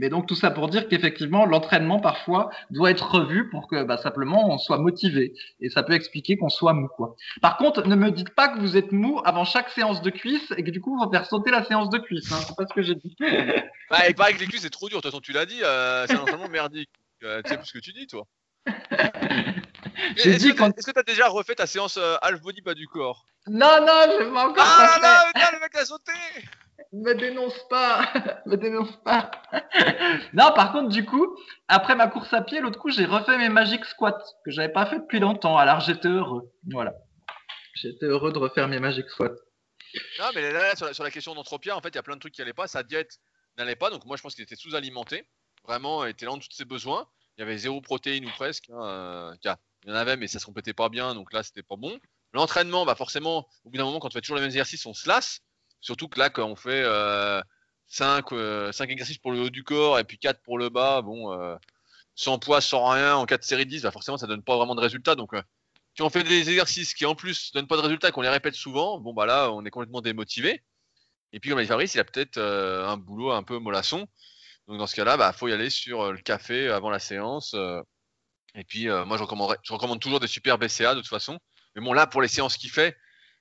Mais donc tout ça pour dire qu'effectivement, l'entraînement parfois doit être revu pour que bah, simplement on soit motivé. Et ça peut expliquer qu'on soit mou. Quoi. Par contre, ne me dites pas que vous êtes mou avant chaque séance de cuisse et que du coup, vous faire sauter la séance de cuisse. Hein. C'est pas ce que j'ai dit. bah, il paraît que les cuisses, c'est trop dur. De toute façon, tu l'as dit, euh, c'est un entraînement merdique. Euh, tu sais plus ce que tu dis, toi. Est-ce dit que tu as déjà refait ta séance euh, half body pas du corps? Non, non, je vais encore. Ah non, non, le mec a sauté Me dénonce pas Me dénonce pas Non, par contre, du coup, après ma course à pied, l'autre coup, j'ai refait mes Magic Squats que j'avais pas fait depuis longtemps. Alors j'étais heureux. Voilà. J'étais heureux de refaire mes Magic Squats. Non, mais là, sur, la, question d'entropia, en fait, il y a plein de trucs qui n'allaient pas. Sa diète n'allait pas, donc moi, je pense qu'il était sous-alimenté. Vraiment, il était lent de tous ses besoins il y avait zéro protéine ou presque. Hein, euh, il y en avait, mais ça se complétait pas bien, donc là, c'était pas bon. L'entraînement, bah forcément, au bout d'un moment, quand on fait toujours les mêmes exercices, on se lasse. Surtout que là, quand on fait 5, euh, euh, exercices pour le haut du corps et puis 4 pour le bas, bon, sans poids, sans rien, en 4 séries 10, bah forcément, ça donne pas vraiment de résultats. Donc, si on fait des exercices qui en plus donnent pas de résultats, qu'on les répète souvent, bon, bah là, on est complètement démotivé. Et puis, comme l'a Fabrice, il a peut-être un boulot un peu mollasson. Donc dans ce cas-là, bah faut y aller sur euh, le café avant la séance. Euh. et puis euh, moi je recommande toujours des super BCA de toute façon. Mais bon là pour les séances qu'il fait,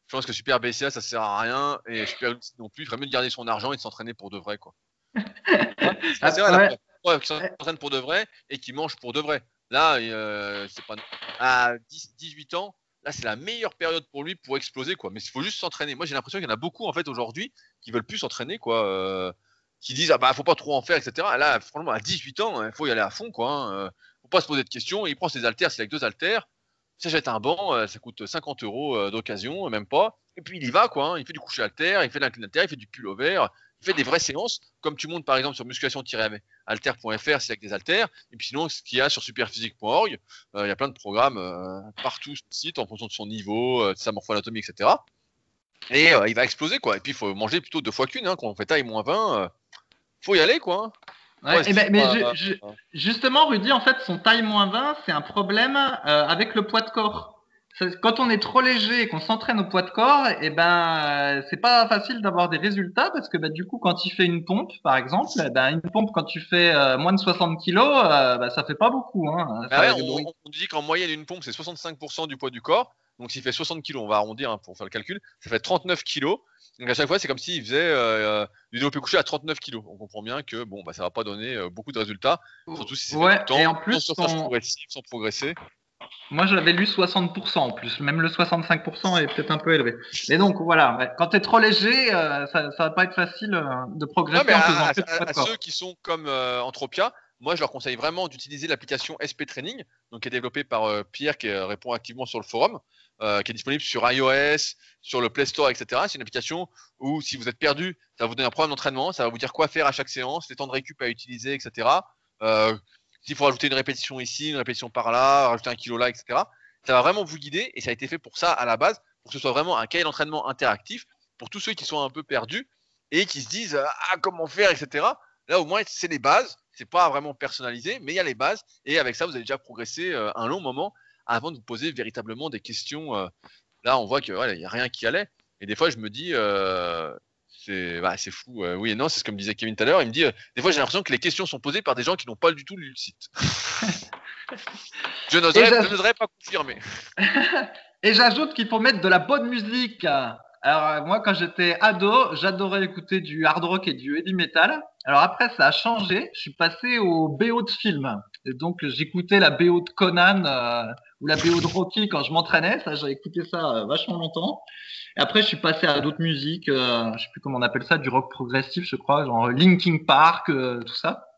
je pense que super BCA ça sert à rien et super non plus. Il ferait mieux de garder son argent et de s'entraîner pour de vrai quoi. Ah, c'est vrai, ouais. s'entraîne pour de vrai et qui mange pour de vrai. Là, c'est pas à 18 ans, là c'est la meilleure période pour lui pour exploser quoi. Mais il faut juste s'entraîner. Moi j'ai l'impression qu'il y en a beaucoup en fait aujourd'hui qui veulent plus s'entraîner quoi qui disent ah bah faut pas trop en faire, etc. Là, franchement, à 18 ans, il hein, faut y aller à fond, quoi. Hein. Euh, pas se poser de questions. Il prend ses haltères, c'est avec deux haltères. Ça jette un banc, euh, ça coûte 50 euros euh, d'occasion, même pas. Et puis il y va, quoi. Hein. Il fait du coucher haltère, il fait de l'inclinateur, il fait du pullover, il fait des vraies séances, comme tu montes par exemple sur musculation-alter.fr, c'est avec des haltères. Et puis sinon, ce qu'il y a sur superphysique.org, il y a plein de programmes partout sur le site en fonction de son niveau, de sa morpho-anatomie, etc. Et il va exploser, quoi. Et puis il faut manger plutôt deux fois qu'une, quand on fait taille moins 20 faut y aller, quoi. Eh ben, mais justement, Rudy, en fait, son taille moins 20, c'est un problème euh, avec le poids de corps. Quand on est trop léger et qu'on s'entraîne au poids de corps, et eh ben, euh, c'est pas facile d'avoir des résultats parce que bah, du coup, quand il fait une pompe, par exemple, eh ben, une pompe quand tu fais euh, moins de 60 kg, bah, ça fait pas beaucoup. Hein. Bah on, dit qu'en moyenne, une pompe, c'est 65% du poids du corps. Donc, s'il fait 60 kg, on va arrondir hein, pour faire le calcul, ça fait 39 kg. Donc à chaque fois, c'est comme s'il faisait euh, du développé couché à 39 kg. On comprend bien que bon, bah, ça va pas donner euh, beaucoup de résultats, surtout si c'est ouais, et en plus, sans progresser. Moi, j'avais lu 60% en plus. Même le 65% est peut-être un peu élevé. Mais donc, voilà, quand tu es trop léger, euh, ça, ne va pas être facile euh, de progresser en faisant à, à, à ceux qui sont comme euh, Entropia, moi, je leur conseille vraiment d'utiliser l'application SP Training, donc qui est développée par Pierre, qui répond activement sur le forum. Qui est disponible sur iOS, sur le Play Store, etc. C'est une application où, si vous êtes perdu, ça va vous donner un programme d'entraînement, ça va vous dire quoi faire à chaque séance, les temps de récup à utiliser, etc. Euh, s'il faut rajouter une répétition ici, une répétition par là, rajouter un kilo là, etc. Ça va vraiment vous guider et ça a été fait pour ça à la base, pour que ce soit vraiment un cahier d'entraînement interactif pour tous ceux qui sont un peu perdus et qui se disent ah comment faire, etc. Là au moins c'est les bases, c'est pas vraiment personnalisé, mais il y a les bases et avec ça vous avez déjà progressé euh, un long moment avant de vous poser véritablement des questions. Euh, là, on voit qu'il n'y a rien qui allait. Et des fois, je me dis, euh, c'est bah, fou. Euh, oui et non, c'est ce que me disait Kevin tout à l'heure. Il me dit, des fois, j'ai l'impression que les questions sont posées par des gens qui n'ont pas du tout lu le site. je n'oserais pas confirmer. et j'ajoute qu'il faut mettre de la bonne musique. Alors moi, quand j'étais ado, j'adorais écouter du hard rock et du heavy metal. Alors après, ça a changé. Je suis passé au BO de film. Et donc j'écoutais la BO de Conan ou la BO de Rocky quand je m'entraînais. Ça, j'ai écouté ça euh, vachement longtemps. Et après, je suis passé à d'autres musiques. Euh, je sais plus comment on appelle ça, du rock progressif, je crois, genre Linkin Park, euh, tout ça.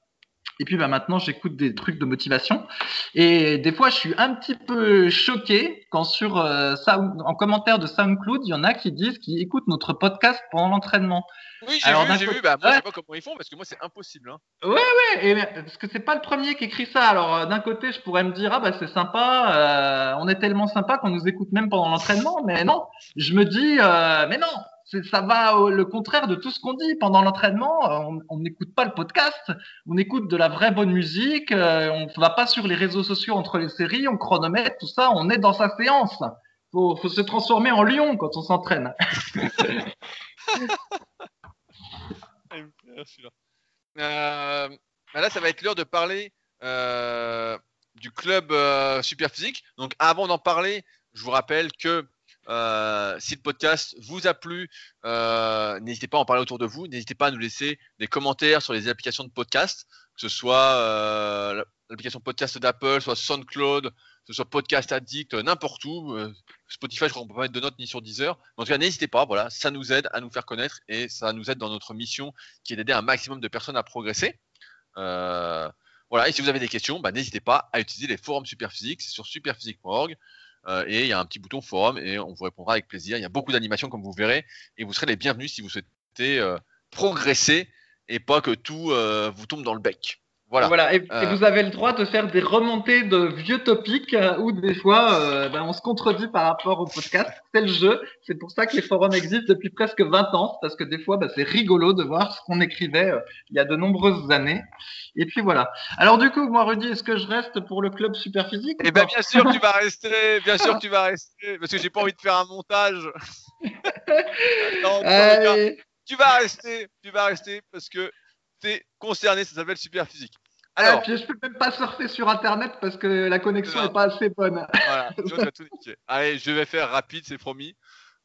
Et puis bah, maintenant, j'écoute des trucs de motivation. Et des fois, je suis un petit peu choqué quand sur euh, en commentaire de SoundCloud, il y en a qui disent qu'ils écoutent notre podcast pendant l'entraînement. Oui, j'ai vu, j'ai vu. Bah, moi, je sais pas comment ils font parce que moi, c'est impossible. Hein. Ouais, ouais. Et, parce que c'est pas le premier qui écrit ça. Alors, euh, d'un côté, je pourrais me dire, ah bah c'est sympa, euh, on est tellement sympa qu'on nous écoute même pendant l'entraînement. Mais non, je me dis, euh, mais non, ça va au le contraire de tout ce qu'on dit pendant l'entraînement. On n'écoute pas le podcast, on écoute de la vraie bonne musique. on ne va pas sur les réseaux sociaux entre les séries, on chronomètre tout ça. On est dans sa séance. Faut, faut se transformer en lion quand on s'entraîne. Euh, bah là, ça va être l'heure de parler euh, du club euh, super physique. Donc, avant d'en parler, je vous rappelle que si le podcast vous a plu, n'hésitez pas à en parler autour de vous. N'hésitez pas à nous laisser des commentaires sur les applications de podcast, que ce soit l'application podcast d'Apple, soit SoundCloud, ce soit Podcast Addict, n'importe où. Euh, Spotify, je crois qu'on peut pas mettre de notes ni sur Deezer. En tout cas, n'hésitez pas, voilà, ça nous aide à nous faire connaître et ça nous aide dans notre mission qui est d'aider un maximum de personnes à progresser. Euh, voilà, et si vous avez des questions, bah, n'hésitez pas à utiliser les forums Superphysique, sur superphysique.org. Euh, et il y a un petit bouton forum et on vous répondra avec plaisir. Il y a beaucoup d'animations comme vous verrez et vous serez les bienvenus si vous souhaitez progresser et pas que tout vous tombe dans le bec. Voilà. Et, euh. vous avez le droit de faire des remontées de vieux topics euh, où des fois euh, ben, on se contredit par rapport au podcast. C'est le jeu. C'est pour ça que les forums existent depuis presque 20 ans, parce que des fois ben, c'est rigolo de voir ce qu'on écrivait il y a de nombreuses années. Et puis voilà. Alors du coup, moi Rudy, est-ce que je reste pour le club super physique Eh ben bien sûr tu vas rester, bien sûr tu vas rester, parce que j'ai pas envie de faire un montage. non, tu vas rester, tu vas rester parce que t'es concerné, ça s'appelle physique. Alors, je peux même pas surfer sur internet parce que la connexion n'est pas assez bonne. Voilà, tout Allez, je vais faire rapide, c'est promis.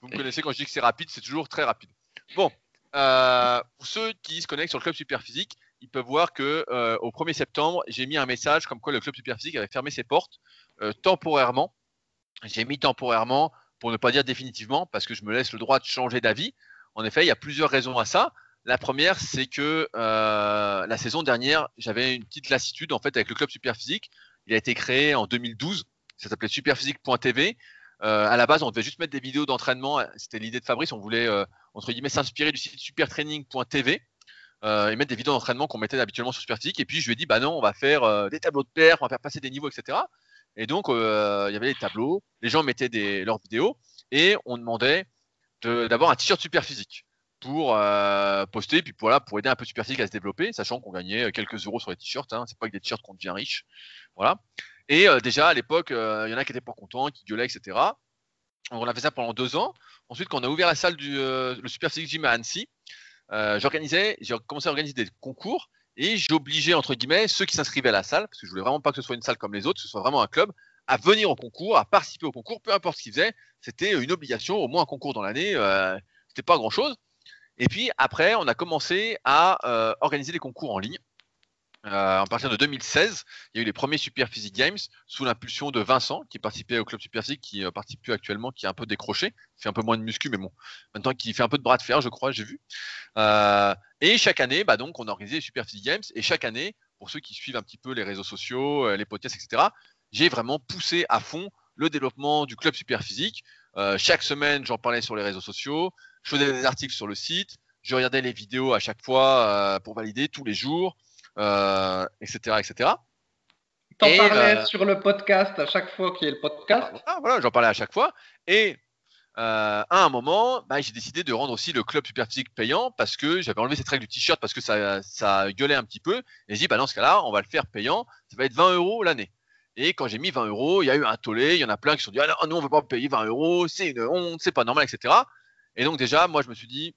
Vous me connaissez quand je dis que c'est rapide, c'est toujours très rapide. Bon, euh, pour ceux qui se connectent sur le club Superphysique, ils peuvent voir que euh, au 1er septembre, j'ai mis un message comme quoi le club Superphysique avait fermé ses portes euh, temporairement. J'ai mis temporairement pour ne pas dire définitivement parce que je me laisse le droit de changer d'avis. En effet, il y a plusieurs raisons à ça. La première, c'est que euh, la saison dernière, j'avais une petite lassitude en fait avec le club Superphysique. Il a été créé en 2012. Ça s'appelait superphysique.tv. Euh, à la base, on devait juste mettre des vidéos d'entraînement. C'était l'idée de Fabrice. On voulait euh, entre s'inspirer du site supertraining.tv et mettre des vidéos d'entraînement qu'on mettait habituellement sur Superphysique. Et puis je lui ai dit, bah non, on va faire des tableaux de perf, on va faire passer des niveaux, etc. Et donc il y avait des tableaux. Les gens mettaient leurs vidéos et on demandait d'avoir un t-shirt Superphysique pour euh, poster, puis voilà, pour aider un peu Superphysique à se développer, sachant qu'on gagnait euh, quelques euros sur les t-shirts. Hein, c'est pas que des t-shirts qu'on devient riche, voilà. Et euh, déjà à l'époque, il y en a qui étaient pas contents, qui gueulaient, etc. on a fait ça pendant deux ans. Ensuite, quand on a ouvert la salle du le Superphysique Gym à Annecy, j'organisais, j'ai commencé à organiser des concours et j'obligeais entre guillemets ceux qui s'inscrivaient à la salle, parce que je voulais vraiment pas que ce soit une salle comme les autres, que ce soit vraiment un club, à venir au concours, à participer au concours, peu importe ce qu'ils faisaient. C'était une obligation, au moins un concours dans l'année. c'était pas grand chose. Et puis après, on a commencé à euh, organiser des concours en ligne. Euh, à partir de 2016, il y a eu les premiers Super Physique Games sous l'impulsion de Vincent, qui participait au club Super Physique, qui euh, participe plus actuellement, qui est un peu décroché, qui fait un peu moins de muscu, mais bon, maintenant qui fait un peu de bras de fer, je crois, j'ai vu. Euh, et chaque année, bah donc, on a organisé les Super Physique Games, et chaque année, pour ceux qui suivent un petit peu les réseaux sociaux, euh, les podcasts, etc., j'ai vraiment poussé à fond le développement du club Super Physique. chaque semaine, j'en parlais sur les réseaux sociaux je faisais des articles sur le site, je regardais les vidéos à chaque fois euh, pour valider tous les jours, euh, etc., etc. T'en parlais euh, sur le podcast à chaque fois qu'il y a le podcast. Ah, voilà, j'en parlais à chaque fois. Et à un moment, bah, j'ai décidé de rendre aussi le club super physique payant parce que j'avais enlevé cette règle du t-shirt parce que ça, ça gueulait un petit peu. Et j'ai dit, bah, dans ce cas-là, on va le faire payant. Ça va être 20 euros l'année. Et quand j'ai mis 20 euros, il y a eu un tollé. Il y en a plein qui se sont dit, ah non, on ne veut pas payer 20 euros, c'est une honte, c'est pas normal, etc. Et donc déjà, moi, je me suis dit,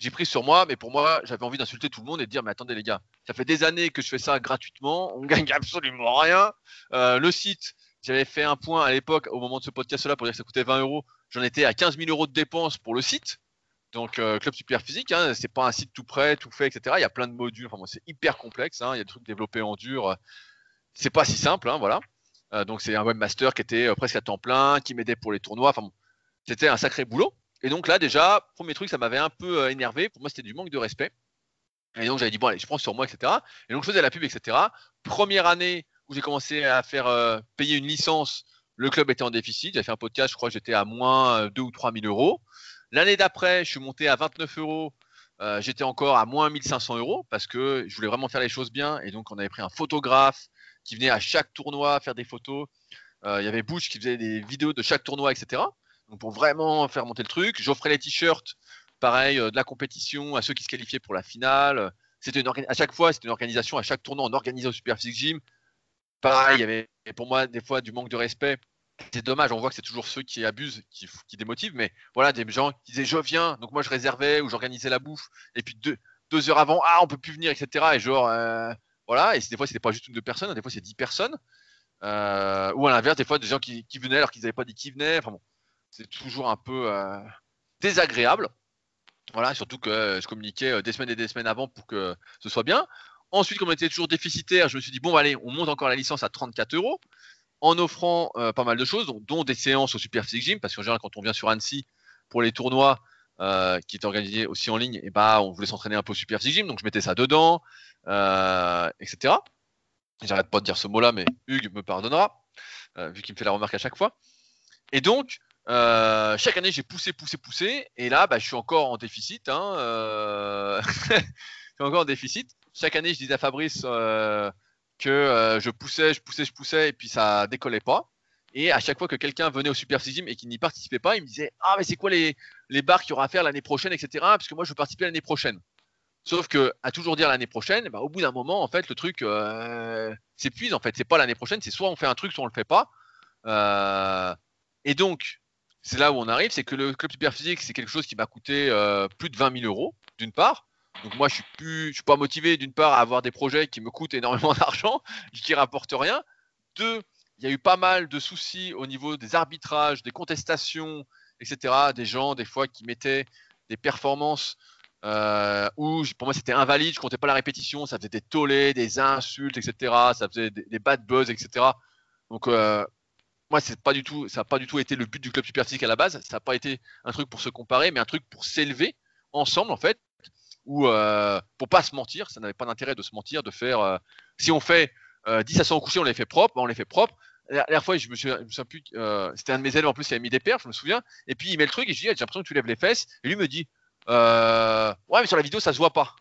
j'ai pris sur moi, mais pour moi, j'avais envie d'insulter tout le monde et de dire, mais attendez les gars, ça fait des années que je fais ça gratuitement, on gagne absolument rien. Euh, le site, j'avais fait un point à l'époque, au moment de ce podcast-là, pour dire que ça coûtait 20 euros. J'en étais à 15 000 euros de dépenses pour le site. Donc euh, Club Super Physique, hein, c'est pas un site tout prêt, tout fait, etc. Il y a plein de modules. Enfin, c'est hyper complexe. Hein. il y a des trucs développés en dur. C'est pas si simple, hein, voilà. Euh, donc c'est un webmaster qui était presque à temps plein, qui m'aidait pour les tournois. Enfin, c'était un sacré boulot. Et donc là, déjà, premier truc, ça m'avait un peu euh, énervé. Pour moi, c'était du manque de respect. Et donc j'avais dit bon allez, je prends sur moi, etc. Et donc je faisais la pub, etc. Première année où j'ai commencé à faire euh, payer une licence, le club était en déficit. J'avais fait un podcast, je crois j'étais à moins 2 ou 3 000 euros. L'année d'après, je suis monté à 29 euros. Euh, j'étais encore à moins 1500 euros parce que je voulais vraiment faire les choses bien. Et donc on avait pris un photographe qui venait à chaque tournoi faire des photos. Euh, il y avait Bush qui faisait des vidéos de chaque tournoi, etc. Donc pour vraiment faire monter le truc, j'offrais les t-shirts pareil, euh, de la compétition à ceux qui se qualifiaient pour la finale. C'était à chaque fois, c'était une organisation, à chaque tournoi, on organisait au Super Physique Gym. Pareil, il y avait pour moi des fois du manque de respect. C'est dommage, on voit que c'est toujours ceux qui abusent, qui, démotivent, mais voilà, des gens qui disaient je viens, donc moi je réservais ou j'organisais la bouffe, et puis deux, heures avant, ah on peut plus venir, etc. Et genre, euh, voilà, et des fois c'était pas juste une deux personnes, des fois c'est dix personnes. Euh, ou à l'inverse, des fois des gens qui, qui venaient alors qu'ils n'avaient pas dit qui venaient. Enfin bon, c'est toujours un peu désagréable. Voilà, surtout que je communiquais euh, des semaines et des semaines avant pour que ce soit bien. Ensuite, comme on était toujours déficitaire, je me suis dit, bon, allez, on monte encore la licence à 34 euros en offrant euh, pas mal de choses, dont, des séances au Super Physique Gym, parce qu'en général, quand on vient sur Annecy pour les tournois euh, qui est organisé aussi en ligne, et bah, on voulait s'entraîner un peu au Super Physique Gym, donc je mettais ça dedans, etc. J'arrête pas de dire ce mot-là, mais Hugues me pardonnera, vu qu'il me fait la remarque à chaque fois. Et donc, euh, chaque année, j'ai poussé, poussé, poussé, et là, bah, je suis encore en déficit. Hein, euh... je suis encore en déficit. Chaque année, je disais à Fabrice euh, que je poussais, je poussais, je poussais, et puis ça décollait pas. Et à chaque fois que quelqu'un venait au Super Gym et qui n'y participait pas, il me disait Ah, mais c'est quoi les, les bars qu'il y aura à faire l'année prochaine, etc. Parce que moi, je veux participer l'année prochaine. Sauf que à toujours dire l'année prochaine, bah, au bout d'un moment, en fait, le truc s'épuise. En fait, c'est pas l'année prochaine, c'est soit on fait un truc, soit on le fait pas. et donc, c'est là où on arrive, c'est que le club super physique, c'est quelque chose qui m'a coûté euh, plus de 20 000 euros, d'une part. Donc moi, je suis plus, je suis pas motivé d'une part à avoir des projets qui me coûtent énormément d'argent, qui rapportent rien. Deux, il y a eu pas mal de soucis au niveau des arbitrages, des contestations, etc. Des gens, des fois, qui mettaient des performances euh, où pour moi c'était invalide, je comptais pas la répétition, ça faisait des tollés, des insultes, etc. Ça faisait des, bad buzz, etc. Donc euh, moi, c'est pas du tout, ça n'a pas du tout été le but du club super physique à la base. Ça n'a pas été un truc pour se comparer, mais un truc pour s'élever ensemble en fait, ou euh, pour pas se mentir. Ça n'avait pas d'intérêt de se mentir, de faire. Euh, si on fait euh, 10 à 100 couchés, on les fait propres, on les fait propres. La dernière fois, je me, suis, je euh, c'était un de mes élèves en plus, il avait mis des paires, je me souviens. Et puis il met le truc et je dis, j'ai l'impression que tu lèves les fesses. Et lui me dit, euh, ouais, mais sur la vidéo, ça se voit pas.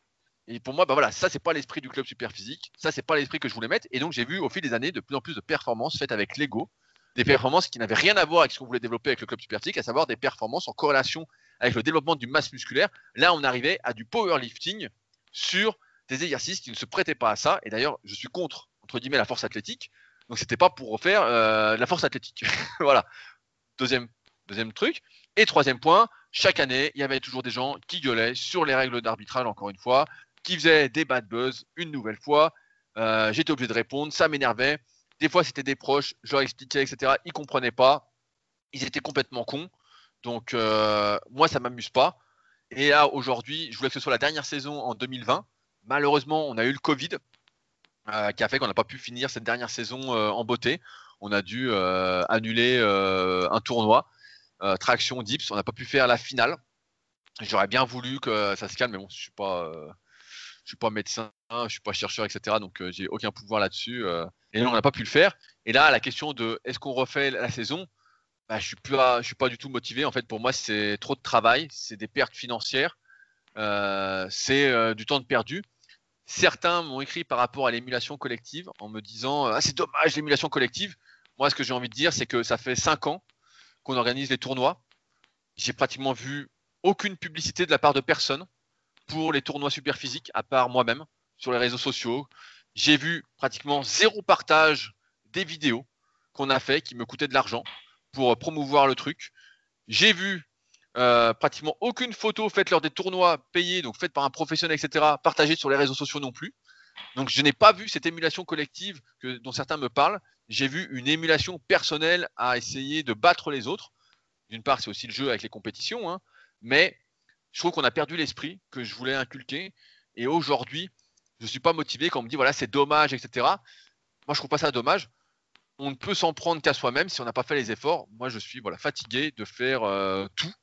Et pour moi, bah voilà, ça c'est pas l'esprit du club super physique, ça c'est pas l'esprit que je voulais mettre. Et donc j'ai vu au fil des années de plus en plus de performances faites avec Lego, des performances qui n'avaient rien à voir avec ce qu'on voulait développer avec le club superphysique, à savoir des performances en corrélation avec le développement du masse musculaire. Là, on arrivait à du powerlifting sur des exercices qui ne se prêtaient pas à ça. Et d'ailleurs, je suis contre, entre guillemets, la force athlétique. Donc, c'était pas pour refaire euh, la force athlétique. voilà. Deuxième, deuxième truc. Et troisième point, chaque année, il y avait toujours des gens qui gueulaient sur les règles d'arbitrage, encore une fois, qui faisaient des bad buzz une nouvelle fois. Euh, j'étais obligé de répondre, ça m'énervait. Des fois, c'était des proches, je leur expliquais, etc. Ils comprenaient pas. Ils étaient complètement cons. Donc, euh, moi, ça m'amuse pas. Et aujourd'hui, je voulais que ce soit la dernière saison en 2020. Malheureusement, on a eu le Covid euh, qui a fait qu'on n'a pas pu finir cette dernière saison euh, en beauté. On a dû annuler un tournoi, traction dips. On n'a pas pu faire la finale. J'aurais bien voulu que ça se calme, mais bon, je suis pas suis pas médecin, je suis pas chercheur, etc. Donc j'ai aucun pouvoir là-dessus. Euh. et on n'a pas pu le faire. Et là, la question de est-ce qu'on refait la saison, bah, je suis je suis pas du tout motivé. En fait, pour moi, c'est trop de travail, c'est des pertes financières, euh, c'est du temps de perdu. Certains m'ont écrit par rapport à l'émulation collective en me disant ah c'est dommage l'émulation collective. Moi, ce que j'ai envie de dire, c'est que ça fait cinq ans qu'on organise les tournois. J'ai pratiquement vu aucune publicité de la part de personne pour les tournois super physiques, à part moi-même, sur les réseaux sociaux. J'ai vu pratiquement zéro partage des vidéos qu'on a fait qui me coûtaient de l'argent pour promouvoir le truc. J'ai vu euh, pratiquement aucune photo faite lors des tournois payés, donc faite par un professionnel, etc., partagée sur les réseaux sociaux non plus. Donc je n'ai pas vu cette émulation collective dont certains me parlent. J'ai vu une émulation personnelle à essayer de battre les autres. D'une part, c'est aussi le jeu avec les compétitions, hein, mais je trouve qu'on a perdu l'esprit que je voulais inculquer. Et aujourd'hui, je ne suis pas motivé quand on me dit voilà, c'est dommage, etc. Moi, je trouve pas ça dommage. On ne peut s'en prendre qu'à soi-même si on n'a pas fait les efforts. Moi, je suis voilà, fatigué de faire euh, tout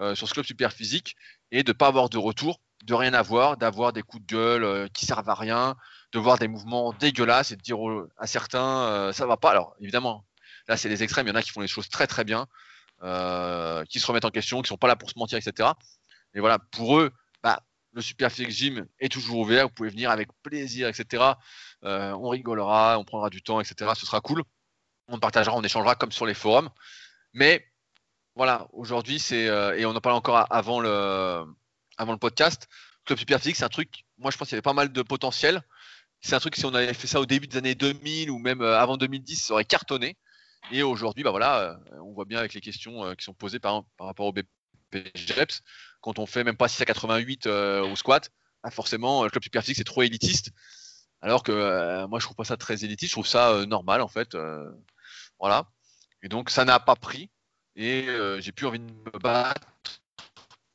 euh, sur ce club super physique et de ne pas avoir de retour. de rien avoir, d'avoir des coups de gueule euh, qui servent à rien, de voir des mouvements dégueulasses et de dire à certains euh, ça va pas. Alors évidemment, là c'est des extrêmes, il y en a qui font les choses très très bien, qui se remettent en question, qui sont pas là pour se mentir, etc. Et voilà, pour eux, bah, le Super Physique Gym est toujours ouvert, vous pouvez venir avec plaisir, etc. on rigolera, on prendra du temps, etc. Ce sera cool. On partagera, on échangera comme sur les forums. Mais voilà, aujourd'hui, c'est et on en parle encore avant le avant le podcast. Club Super Physique, c'est un truc, moi je pense qu'il y avait pas mal de potentiel. C'est un truc, si on avait fait ça au début des années 2000 ou même euh, avant 2010, ça aurait cartonné. Et aujourd'hui, bah voilà, euh, on voit bien avec les questions euh, qui sont posées par, par rapport au BPGEPS, quand on fait même pas 6 à 88 au squat, bah forcément, le club super physique c'est trop élitiste. Alors que moi je trouve pas ça très élitiste, je trouve ça normal en fait. voilà. Et donc ça n'a pas pris. Et j'ai plus envie de me battre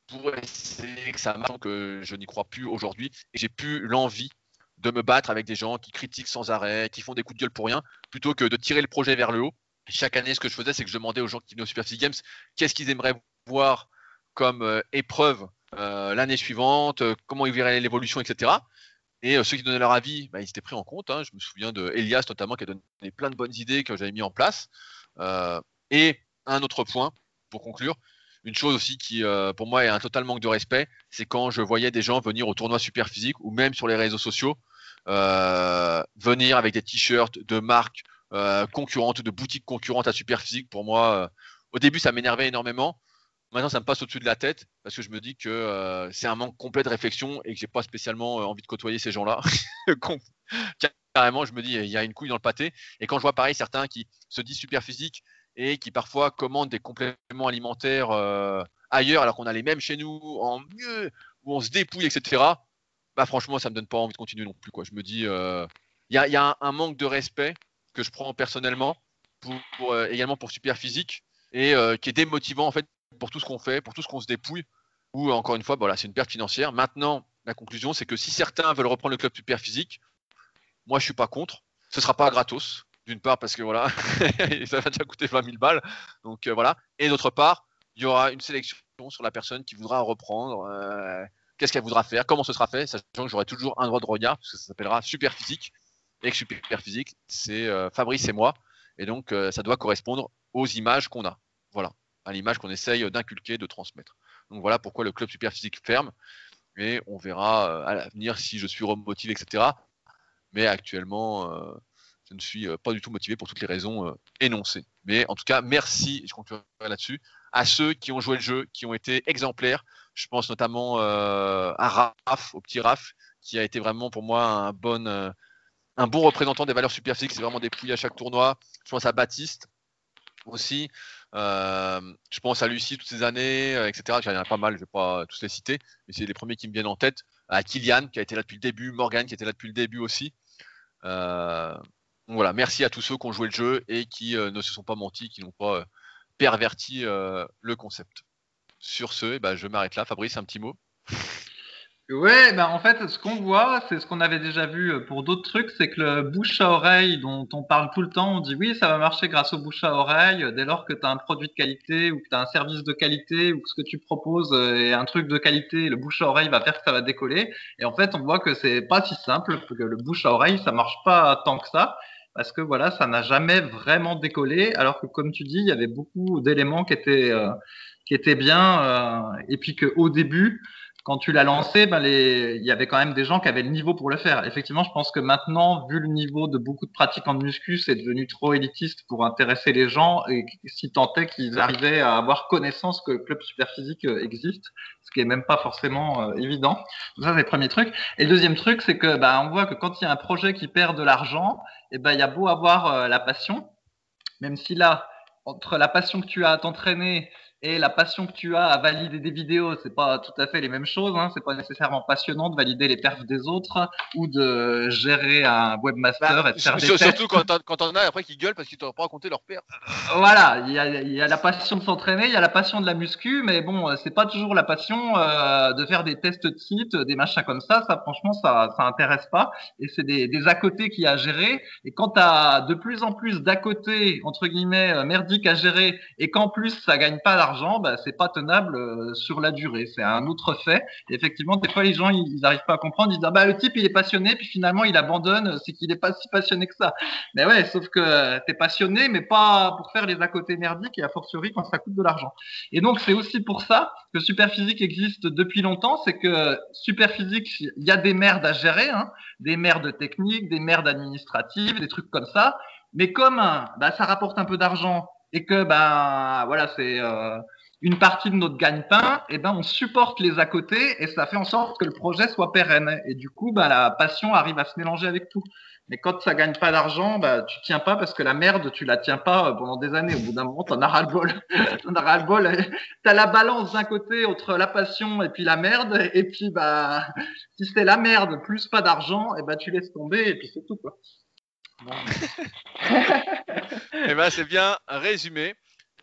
pour essayer que ça marche, que je n'y crois plus aujourd'hui. Et j'ai plus l'envie de me battre avec des gens qui critiquent sans arrêt, qui font des coups de gueule pour rien, plutôt que de tirer le projet vers le haut. Chaque année, ce que je faisais, c'est que je demandais aux gens qui venaient au Super Games qu'est-ce qu'ils aimeraient voir comme euh, épreuve euh, l'année suivante, euh, comment ils verraient l'évolution, etc. Et ceux qui donnaient leur avis, bah, ils étaient pris en compte. Hein. Je me souviens de Elias notamment qui a donné plein de bonnes idées que j'avais mis en place. et un autre point, pour conclure, une chose aussi qui, pour moi, est un total manque de respect, c'est quand je voyais des gens venir au tournoi super physique ou même sur les réseaux sociaux, venir avec des t-shirts de marques concurrentes, de boutiques concurrentes à super physique. Pour moi, au début, ça m'énervait énormément. Maintenant, ça me passe au-dessus de la tête parce que je me dis que c'est un manque complet de réflexion et que j'ai pas spécialement envie de côtoyer ces gens-là. Carrément, je me dis, il y a une couille dans le pâté. Et quand je vois pareil certains qui se disent super physique et qui parfois commandent des compléments alimentaires euh, ailleurs alors qu'on a les mêmes chez nous, en mieux, où on se dépouille, etc. Bah franchement, ça me donne pas envie de continuer non plus. Je me dis, il euh, y, a, un manque de respect que je prends personnellement, euh, également pour Super Physique, et qui est démotivant en fait pour tout ce qu'on fait, pour tout ce qu'on se dépouille. Ou encore une fois, voilà, c'est une perte financière. Maintenant, la conclusion, c'est que si certains veulent reprendre le club Super Physique, moi je suis pas contre. Ce sera pas gratos. D'une part parce que voilà, ça va déjà coûter 20 000 balles. Donc euh, voilà. Et d'autre part, il y aura une sélection sur la personne qui voudra reprendre. Euh, qu'est-ce qu'elle voudra faire Comment ce sera fait Sachant que j'aurai toujours un droit de regard, parce que ça s'appellera Super Physique. Et que Super Physique, c'est euh, Fabrice et moi. Et donc, ça doit correspondre aux images qu'on a. À l'image qu'on essaye d'inculquer, de transmettre. Donc voilà pourquoi le club Super Physique ferme. Et on verra à l'avenir si je suis remotivé, etc. Mais actuellement, je ne suis euh, pas du tout motivé pour toutes les raisons euh, énoncées. Mais en tout cas, merci, je conclurai là-dessus, à ceux qui ont joué le jeu, qui ont été exemplaires. Je pense notamment euh, à Raph, au petit Raph, qui a été vraiment pour moi un bon, représentant des valeurs super physiques. C'est vraiment dépouillé à chaque tournoi. Je pense à Baptiste aussi. Je pense à Lucie toutes ces années, etc. Il y en a pas mal, je ne vais pas tous les citer, mais c'est les premiers qui me viennent en tête. À Kylian, qui a été là depuis le début, Morgan, qui était là depuis le début aussi. Euh, voilà, merci à tous ceux qui ont joué le jeu et qui euh, ne se sont pas mentis, qui n'ont pas euh, perverti euh, le concept. Sur ce, eh ben, je m'arrête là. Fabrice, un petit mot? Ouais, ben en fait, ce qu'on voit, c'est ce qu'on avait déjà vu pour d'autres trucs, c'est que le bouche à oreille dont on parle tout le temps, on dit oui, ça va marcher grâce au bouche à oreille, dès lors que tu as un produit de qualité ou que tu as un service de qualité ou que ce que tu proposes est un truc de qualité, le bouche à oreille va faire que ça va décoller. Et en fait, on voit que c'est pas si simple, que le bouche à oreille, ça marche pas tant que ça parce que voilà, ça n'a jamais vraiment décollé, alors que comme tu dis, il y avait beaucoup d'éléments qui étaient euh, qui étaient bien, euh, et puis qu'au début, quand tu l'as lancé, ben les... il y avait quand même des gens qui avaient le niveau pour le faire. Effectivement, je pense que maintenant, vu le niveau de beaucoup de pratiquants de muscu, c'est devenu trop élitiste pour intéresser les gens, et si tant est qu'ils arrivaient à avoir connaissance que le club super physique euh, existe, ce qui est même pas forcément évident. Ça, c'est le premier truc. Et le deuxième truc, c'est que ben, on voit que quand il y a un projet qui perd de l'argent, eh ben, il y a beau avoir euh, la passion, même si là, entre la passion que tu as à t'entraîner et la passion que tu as à valider des vidéos, c'est pas tout à fait les mêmes choses. Hein. C'est pas nécessairement passionnant de valider les perfs des autres ou de gérer un webmaster bah, et de faire des Surtout quand on a après qui gueulent parce qu'ils t'ont pas raconté leur perfs. Voilà, il y a, y a, la passion de s'entraîner, il y a la passion de la muscu, mais bon, c'est pas toujours la passion euh, de faire des tests de site, des machins comme ça. Ça, franchement, ça, ça intéresse pas. Et c'est des, des à côté qui a gérer. Et quand tu as de plus en plus d'à côté entre guillemets merdique à gérer et qu'en plus ça gagne pas d'argent, bah, c'est pas tenable euh, sur la durée. C'est un autre fait. effectivement, des fois, les gens, ils n'arrivent pas à comprendre. Ils disent, ah, bah, le type, il est passionné, puis finalement, il abandonne. C'est qu'il n'est pas si passionné que ça. Mais ouais, sauf que tu es passionné, mais pas pour faire les à côté merdiques et a fortiori quand ça coûte de l'argent. Et donc, c'est aussi pour ça que Superphysique existe depuis longtemps. C'est que Superphysique, il y a des merdes à gérer, hein, des merdes techniques, des merdes administratives, des trucs comme ça. Mais comme bah, ça rapporte un peu d'argent et que ben c'est euh, une partie de notre gagne-pain, et ben on supporte les à côté et ça fait en sorte que le projet soit pérenne. Et du coup, bah, la passion arrive à se mélanger avec tout. Mais quand ça gagne pas d'argent, bah, tu tiens pas parce que la merde, tu la tiens pas euh, pendant des années. Au bout d'un moment, t'en as ras le bol. t'en as ras le bol. T'as la balance d'un côté entre la passion et puis la merde. Et puis, bah, si c'est la merde plus pas d'argent, et ben, tu laisses tomber et puis c'est tout. eh ben, c'est bien résumé.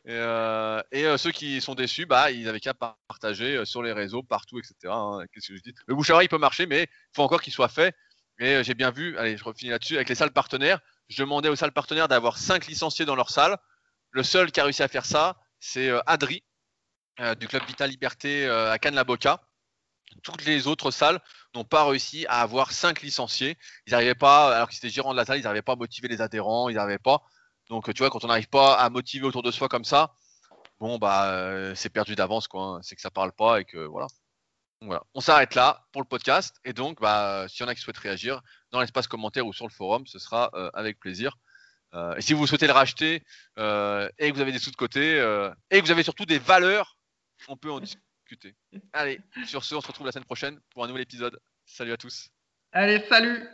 Et, euh, euh, ceux qui sont déçus, bah, ils avaient qu'à partager euh, sur les réseaux, partout, etc. Hein. Le bouche à il peut marcher, mais il faut encore qu'il soit fait. Et j'ai bien vu, allez, je refinis là-dessus, avec les salles partenaires, je demandais aux salles partenaires d'avoir 5 licenciés dans leur salle. Le seul qui a réussi à faire ça, c'est Adri, du club Vital Liberté à Cannes-la-Boca. Toutes les autres salles n'ont pas réussi à avoir cinq licenciés. Ils n'arrivaient pas, alors qu'ils étaient gérants de la salle, ils n'arrivaient pas à motiver les adhérents, ils n'arrivaient pas. Donc, tu vois, quand on n'arrive pas à motiver autour de soi comme ça, bon, bah, euh, c'est perdu d'avance, quoi. Hein. C'est que ça parle pas et que voilà. On s'arrête là pour le podcast. Et donc, bah, s'il y en a qui souhaitent réagir dans l'espace commentaire ou sur le forum, ce sera euh, avec plaisir. Euh, et si vous souhaitez le racheter et que vous avez des sous de côté et que vous avez surtout des valeurs, on peut en discuter Allez, sur ce, on se retrouve la semaine prochaine pour un nouvel épisode. Salut à tous. Allez, salut